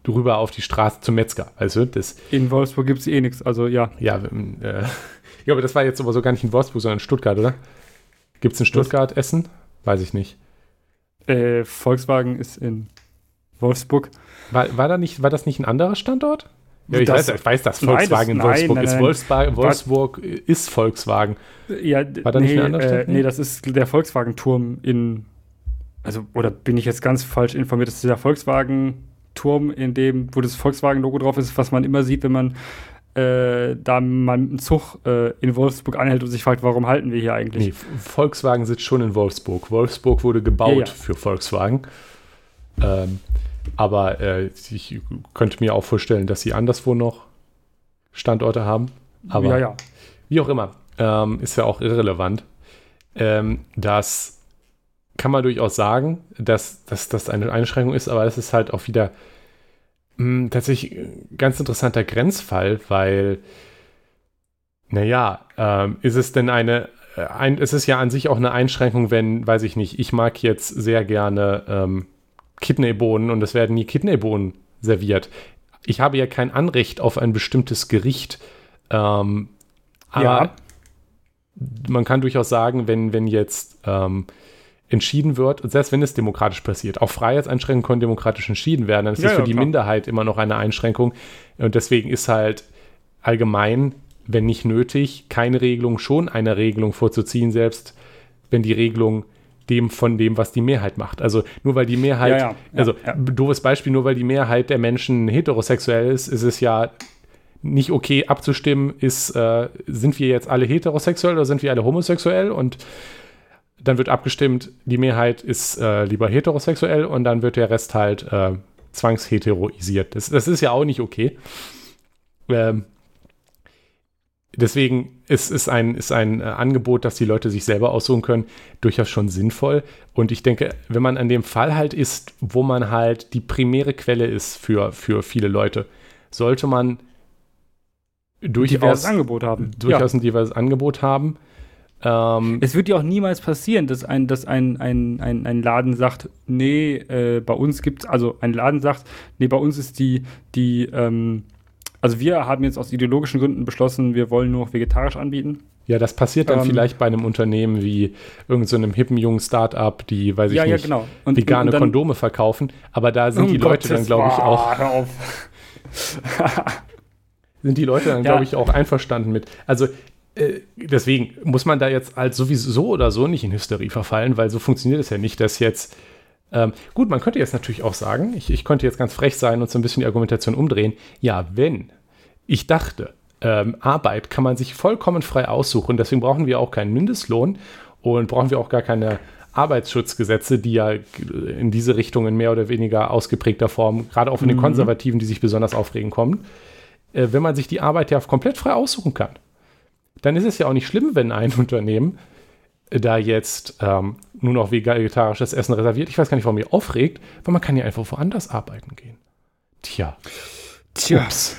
drüber auf die Straße zum Metzger. Also das. In Wolfsburg gibt es eh nichts, also ja. Ja, äh, [laughs] ja, aber das war jetzt aber so gar nicht in Wolfsburg, sondern in Stuttgart, oder? Gibt es in Stuttgart Was? Essen? Weiß ich nicht. Äh, Volkswagen ist in Wolfsburg. War, war, da nicht, war das nicht ein anderer Standort? Ja, ich, das, weiß, ich weiß, dass Volkswagen nein, das, in Wolfsburg nein, nein, ist. Wolfsburg, Wolfsburg ist Volkswagen. Ja, war da nee, nicht ein anderer äh, Nee, das ist der Volkswagen-Turm in. Also, oder bin ich jetzt ganz falsch informiert? Das ist der Volkswagen-Turm, in dem, wo das Volkswagen-Logo drauf ist, was man immer sieht, wenn man äh, da man einen Zug äh, in Wolfsburg anhält und sich fragt, warum halten wir hier eigentlich? Nee, Volkswagen sitzt schon in Wolfsburg. Wolfsburg wurde gebaut ja, ja. für Volkswagen. Ähm, aber äh, ich könnte mir auch vorstellen, dass sie anderswo noch Standorte haben. Aber ja, ja. wie auch immer, ähm, ist ja auch irrelevant. Ähm, das kann man durchaus sagen, dass, dass das eine Einschränkung ist, aber es ist halt auch wieder tatsächlich ein ganz interessanter Grenzfall, weil, naja, ähm, ist es denn eine, äh, ein, es ist ja an sich auch eine Einschränkung, wenn, weiß ich nicht, ich mag jetzt sehr gerne ähm, Kidneybohnen und es werden nie Kidneybohnen serviert. Ich habe ja kein Anrecht auf ein bestimmtes Gericht. Ähm, aber ja. man kann durchaus sagen, wenn, wenn jetzt ähm, entschieden wird, und selbst wenn es demokratisch passiert, auch Freiheitseinschränkungen können demokratisch entschieden werden, dann ist ja, das für ja, die klar. Minderheit immer noch eine Einschränkung. Und deswegen ist halt allgemein, wenn nicht nötig, keine Regelung, schon eine Regelung vorzuziehen, selbst wenn die Regelung dem von dem, was die Mehrheit macht. Also nur weil die Mehrheit, ja, also doofes Beispiel, nur weil die Mehrheit der Menschen heterosexuell ist, ist es ja nicht okay abzustimmen, ist, äh, sind wir jetzt alle heterosexuell oder sind wir alle homosexuell? Und dann wird abgestimmt, die Mehrheit ist äh, lieber heterosexuell und dann wird der Rest halt äh, zwangsheteroisiert. Das, das ist ja auch nicht okay. Ähm, deswegen ist, ist ein, ist ein äh, Angebot, das die Leute sich selber aussuchen können, durchaus schon sinnvoll. Und ich denke, wenn man an dem Fall halt ist, wo man halt die primäre Quelle ist für, für viele Leute, sollte man durchaus, Angebot haben. durchaus ja. ein diverses Angebot haben ähm, es wird ja auch niemals passieren, dass ein, dass ein, ein, ein, ein Laden sagt, nee, äh, bei uns gibt es, also ein Laden sagt, nee, bei uns ist die, die, ähm, also wir haben jetzt aus ideologischen Gründen beschlossen, wir wollen nur noch vegetarisch anbieten. Ja, das passiert dann ähm, vielleicht bei einem Unternehmen wie irgendeinem so hippen jungen Start-up, die, weiß ich ja, nicht, ja, genau. und, vegane und dann, Kondome verkaufen. Aber da sind die Leute dann, glaube ich, auch. [laughs] sind die Leute dann, ja. glaube ich, auch einverstanden mit. Also deswegen muss man da jetzt halt sowieso oder so nicht in Hysterie verfallen, weil so funktioniert es ja nicht, dass jetzt. Ähm, gut, man könnte jetzt natürlich auch sagen, ich, ich könnte jetzt ganz frech sein und so ein bisschen die Argumentation umdrehen. Ja, wenn ich dachte, ähm, Arbeit kann man sich vollkommen frei aussuchen, deswegen brauchen wir auch keinen Mindestlohn und brauchen wir auch gar keine Arbeitsschutzgesetze, die ja in diese Richtung in mehr oder weniger ausgeprägter Form, gerade auch von den mhm. Konservativen, die sich besonders aufregen, kommen. Äh, wenn man sich die Arbeit ja komplett frei aussuchen kann dann ist es ja auch nicht schlimm, wenn ein [laughs] Unternehmen da jetzt ähm, nur noch vegetarisches Essen reserviert. Ich weiß gar nicht, warum ihr aufregt, weil man kann ja einfach woanders arbeiten gehen. Tja. Tja. Ups.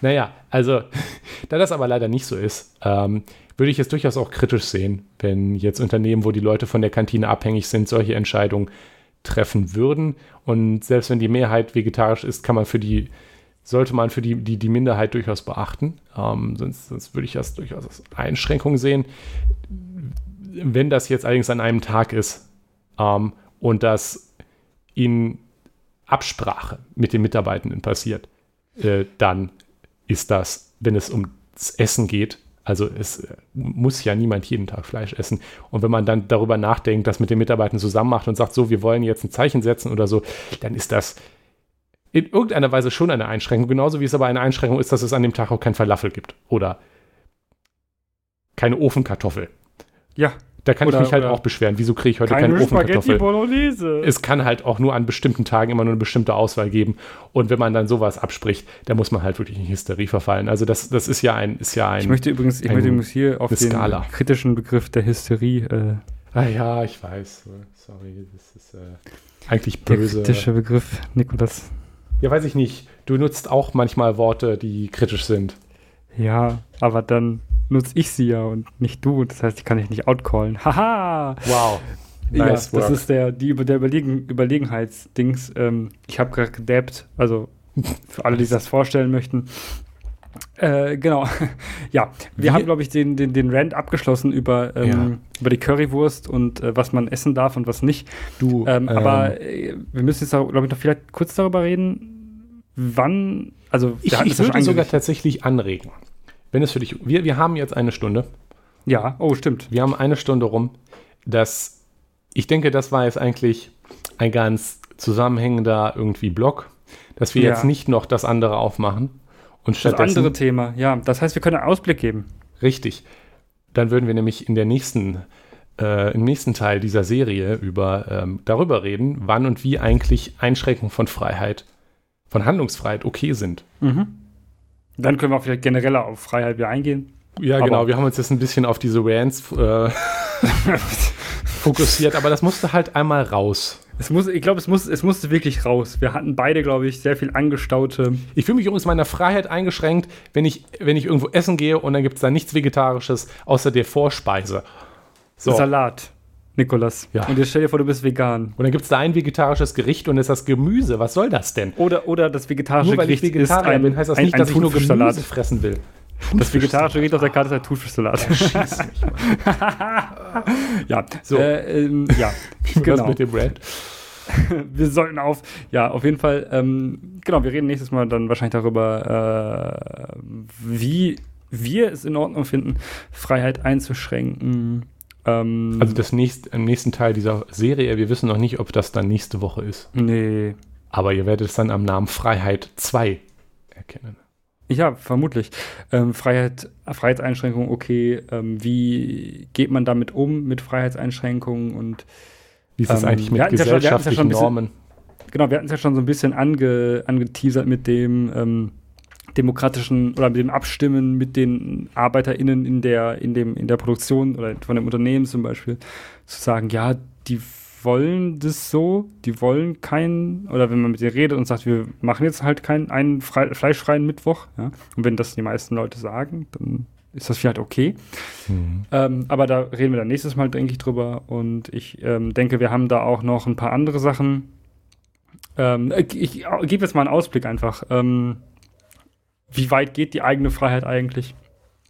Naja, also, [laughs] da das aber leider nicht so ist, ähm, würde ich es durchaus auch kritisch sehen, wenn jetzt Unternehmen, wo die Leute von der Kantine abhängig sind, solche Entscheidungen treffen würden. Und selbst wenn die Mehrheit vegetarisch ist, kann man für die sollte man für die, die, die Minderheit durchaus beachten. Ähm, sonst, sonst würde ich das durchaus als Einschränkung sehen. Wenn das jetzt allerdings an einem Tag ist ähm, und das in Absprache mit den Mitarbeitenden passiert, äh, dann ist das, wenn es ums Essen geht, also es äh, muss ja niemand jeden Tag Fleisch essen. Und wenn man dann darüber nachdenkt, das mit den Mitarbeitern zusammen macht und sagt, so, wir wollen jetzt ein Zeichen setzen oder so, dann ist das in irgendeiner Weise schon eine Einschränkung, genauso wie es aber eine Einschränkung ist, dass es an dem Tag auch kein Falafel gibt oder keine Ofenkartoffel. Ja. Da kann Oder- ich mich halt auch beschweren. Wieso kriege ich heute keine, Keine Spaghetti Ofenkartoffel? Bolognese. Es kann halt auch nur an bestimmten Tagen immer nur eine bestimmte Auswahl geben. Und wenn man dann sowas abspricht, dann muss man halt wirklich in Hysterie verfallen. Also das, das ist ja ein, ist ja ein. ich möchte übrigens, ich ein- möchte übrigens hier auf den Skala. kritischen Begriff der Hysterie, äh, ah ja, ich weiß. Sorry, das ist äh, eigentlich der böse. kritische Begriff, Nikolas. Ja, weiß ich nicht. Du nutzt auch manchmal Worte, die kritisch sind. Ja, aber dann nutze ich sie ja und nicht du. Das heißt, ich kann dich nicht outcallen. [laughs] Haha! Wow. ja, Nice das work. ist der, die, der Überlegen, Überlegenheitsdings. Ähm, ich habe gerade gedabbt, also [laughs] für alle, die sich das vorstellen möchten. Äh, genau. [laughs] ja, wir Wir- haben, glaube ich, den, den, den Rant abgeschlossen über, ähm, Ja. über die Currywurst und äh, was man essen darf und was nicht. Du, Ähm, ähm, aber äh, wir müssen jetzt, glaube ich, noch vielleicht kurz darüber reden, wann, also ich, ich würde sogar tatsächlich anregen. Wenn es für dich. Wir, wir haben jetzt eine Stunde. Ja, oh, stimmt. Wir haben eine Stunde rum. Das, ich denke, das war jetzt eigentlich ein ganz zusammenhängender irgendwie Block, dass wir Ja. jetzt nicht noch das andere aufmachen und Das andere Thema, ja. Das heißt, wir können einen Ausblick geben. richtig. Dann würden wir nämlich in der nächsten äh, im nächsten Teil dieser Serie über ähm, darüber reden, wann und wie eigentlich Einschränkungen von Freiheit, von Handlungsfreiheit okay sind. Dann können wir auch vielleicht genereller auf Freiheit wieder eingehen. Ja, Aber- genau. Wir haben uns jetzt ein bisschen auf diese Rants äh, [laughs] [laughs] fokussiert, aber das musste halt einmal raus. Es muss, ich glaube, es, muss, es musste wirklich raus. Wir hatten beide, glaube ich, sehr viel angestaute. Ich fühle mich übrigens meiner Freiheit eingeschränkt, wenn ich, wenn ich irgendwo essen gehe und dann gibt es da nichts Vegetarisches außer der Vorspeise. So. Salat, Nikolas. Ja. Und jetzt stell dir vor, du bist vegan. Und dann gibt es da ein vegetarisches Gericht und ist das Gemüse. Was soll das denn? Oder, oder das vegetarische Nur weil ich Gericht ist Vegetarier ein, bin, heißt das ein, nicht, ein dass ich nur. Gemüse fressen will. Das vegetarische Gericht auf der Karte ist ein Thunfischsalat. Mal. [laughs] ja, So. Äh, ähm, ja, [laughs] Was genau. mit dem Rant? [laughs] wir sollten auf, ja, auf jeden Fall, ähm, genau, wir reden nächstes Mal dann wahrscheinlich darüber, äh, wie wir es in Ordnung finden, Freiheit einzuschränken. Ähm, Also das nächste, im nächsten Teil dieser Serie, wir wissen noch nicht, ob das dann nächste Woche ist. nee, Aber ihr werdet es dann am Namen Freiheit 2 erkennen. Ja, vermutlich. Ähm, Freiheit, Freiheitseinschränkungen, okay, ähm, wie geht man damit um, mit Freiheitseinschränkungen und Wie ist es Ähm, eigentlich mit hatten's ja schon- ja gesellschaftlichen bisschen- Normen? Genau, wir hatten es ja schon so ein bisschen ange, angeteasert mit dem ähm, demokratischen oder mit dem Abstimmen mit den ArbeiterInnen in der, in dem, in der Produktion oder von dem Unternehmen zum Beispiel, zu sagen, ja, die wollen das so, die wollen keinen, oder wenn man mit denen redet und sagt, wir machen jetzt halt keinen einen frei, fleischfreien Mittwoch, ja, und wenn das die meisten Leute sagen, dann ist das vielleicht okay. Mhm. Ähm, aber da reden wir dann nächstes Mal, denke ich, drüber. Und ich ähm, denke, wir haben da auch noch ein paar andere Sachen. Ähm, ich ich gebe jetzt mal einen Ausblick einfach. Ähm, wie weit geht die eigene Freiheit eigentlich?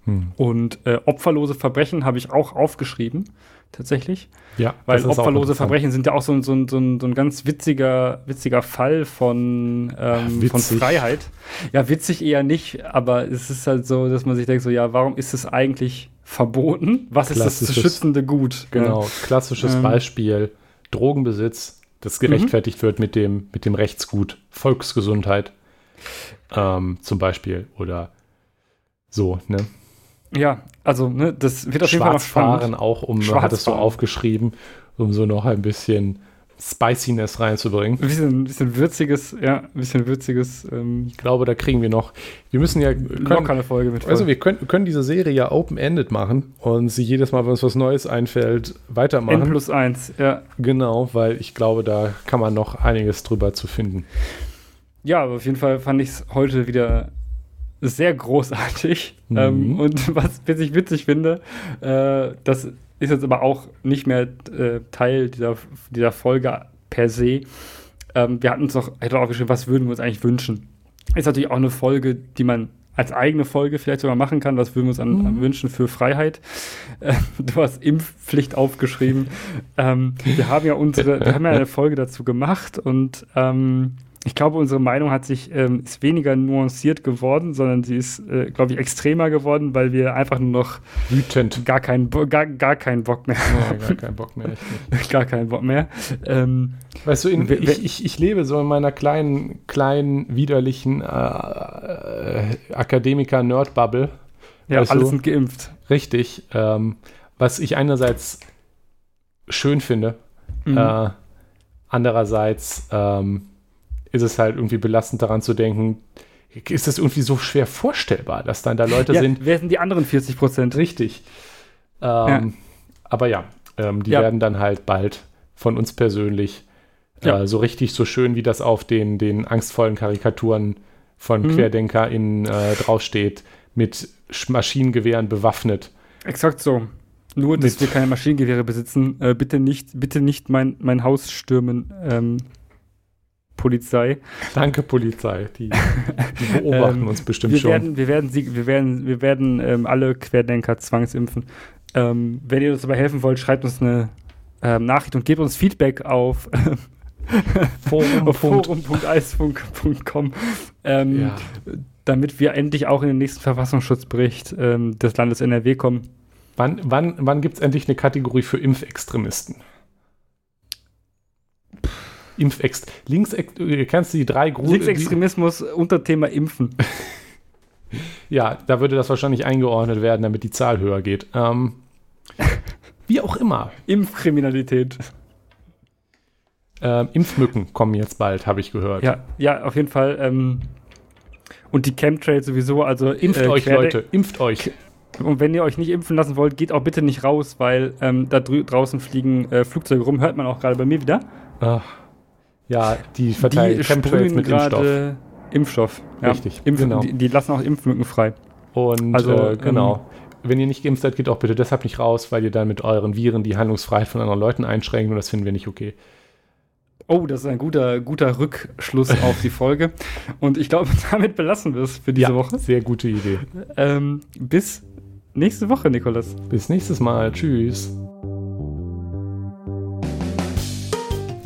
Hm. Und äh, opferlose Verbrechen habe ich auch aufgeschrieben, tatsächlich. Ja, Weil opferlose. Verbrechen sind ja auch so, ein- so, ein- so, ein- so ein ganz witziger, witziger Fall von, ähm, von. Freiheit. Ja, witzig eher nicht, aber es ist halt so, dass man sich denkt, so, ja, warum ist es eigentlich verboten? Was ist das zu schützende Gut? Genau, klassisches Ähm. Beispiel: Drogenbesitz, das gerechtfertigt wird mit dem, mit dem Rechtsgut, Volksgesundheit ähm, zum Beispiel oder so, ne? Ja, also, ne, das wird auf jeden Fall noch Schwarzfahren spannend. auch, um, Schwarzfahren. hattest du aufgeschrieben, um so noch ein bisschen Spiciness reinzubringen. Ein bisschen, ein bisschen würziges, ja, ein bisschen würziges, ähm, Ich glaube, da kriegen wir noch, wir müssen ja, können, lockere Folge mit. also wir können, können diese Serie ja open-ended machen und sie jedes Mal, wenn uns was Neues einfällt, N weitermachen. plus eins, ja. Genau, weil ich glaube, da kann man noch einiges drüber zu finden. Ja, aber auf jeden Fall fand ich es heute wieder sehr großartig. Mhm. Ähm, und was ich witzig finde, äh, das ist jetzt aber auch nicht mehr äh, Teil dieser, dieser Folge per se. Ähm, wir hatten uns noch, hätte auch aufgeschrieben, was würden wir uns eigentlich wünschen. Ist natürlich auch eine Folge, die man als eigene Folge vielleicht sogar machen kann. Was würden wir uns an, an wünschen für Freiheit? [laughs] Äh, du hast Impfpflicht aufgeschrieben. ähm, wir haben ja unsere, wir haben ja eine Folge dazu gemacht und ähm, ich glaube, unsere Meinung hat sich ähm, ist weniger nuanciert geworden, sondern sie ist, äh, glaube ich, extremer geworden, weil wir einfach nur noch Wütend. gar keinen, gar, gar keinen Bock mehr Ja, gar keinen Bock mehr. [laughs] Gar keinen Bock mehr. Ähm, Weißt du, in, ich, ich, ich lebe so in meiner kleinen, kleinen, widerlichen äh, äh, Akademiker-Nerd-Bubble. ja, Weißt alle du? sind geimpft. Richtig. Ähm, was ich einerseits schön finde. Mhm. Äh, andererseits ähm, ist es halt irgendwie belastend daran zu denken, ist es irgendwie so schwer vorstellbar, dass dann da Leute ja, sind. Wer sind die anderen 40 Prozent? Richtig. Ähm, ja. Aber ja, ähm, die ja. werden dann halt bald von uns persönlich äh, so richtig so schön, wie das auf den, den angstvollen Karikaturen von mhm. QuerdenkerInnen äh, draufsteht, mit Maschinengewehren bewaffnet. Exakt so. Nur, dass mit wir keine Maschinengewehre besitzen. Äh, bitte nicht, bitte nicht mein, mein Haus stürmen. Ähm, Polizei. Danke, Polizei. Die, die [laughs] beobachten ähm, uns bestimmt wir schon. Werden, wir werden, sie, wir werden, wir werden ähm, alle Querdenker zwangsimpfen. Ähm, wenn ihr uns dabei helfen wollt, schreibt uns eine ähm, Nachricht und gebt uns Feedback auf [laughs] [laughs] forum.eisfunk.com, ähm, ja. damit wir endlich auch in den nächsten Verfassungsschutzbericht ähm, des Landes NRW kommen. Wann, wann, wann gibt es endlich eine Kategorie für Impfextremisten? Impfext. Links, äh, kennst du die drei großen. Linksextremismus unter Thema Impfen. [laughs] ja, da würde das wahrscheinlich eingeordnet werden, damit die Zahl höher geht. Ähm, [laughs] wie auch immer. Impfkriminalität. Ähm, Impfmücken kommen jetzt bald, habe ich gehört. Ja, ja, auf jeden Fall. Ähm, und die Chemtrails sowieso, also impft äh, euch, Leute, impft euch. Und wenn ihr euch nicht impfen lassen wollt, geht auch bitte nicht raus, weil ähm, da draußen fliegen äh, Flugzeuge rum. Hört man auch gerade bei mir wieder. Ach. Ja, die verteilen die Chemtrails mit Impfstoff. Impfstoff. Ja. Richtig, Impf genau. Die, die, lassen auch Impfmücken frei. Und also, äh, genau. Ähm, wenn ihr nicht geimpft seid, geht auch bitte deshalb nicht raus, weil ihr dann mit euren Viren die Handlungsfreiheit von anderen Leuten einschränkt und das finden wir nicht okay. Oh, das ist ein guter, guter Rückschluss [laughs] auf die Folge. Und ich glaube, [laughs] damit belassen wir es für diese ja, Woche. Sehr gute Idee. Ähm, bis nächste Woche, Nikolas. Bis nächstes Mal. Tschüss.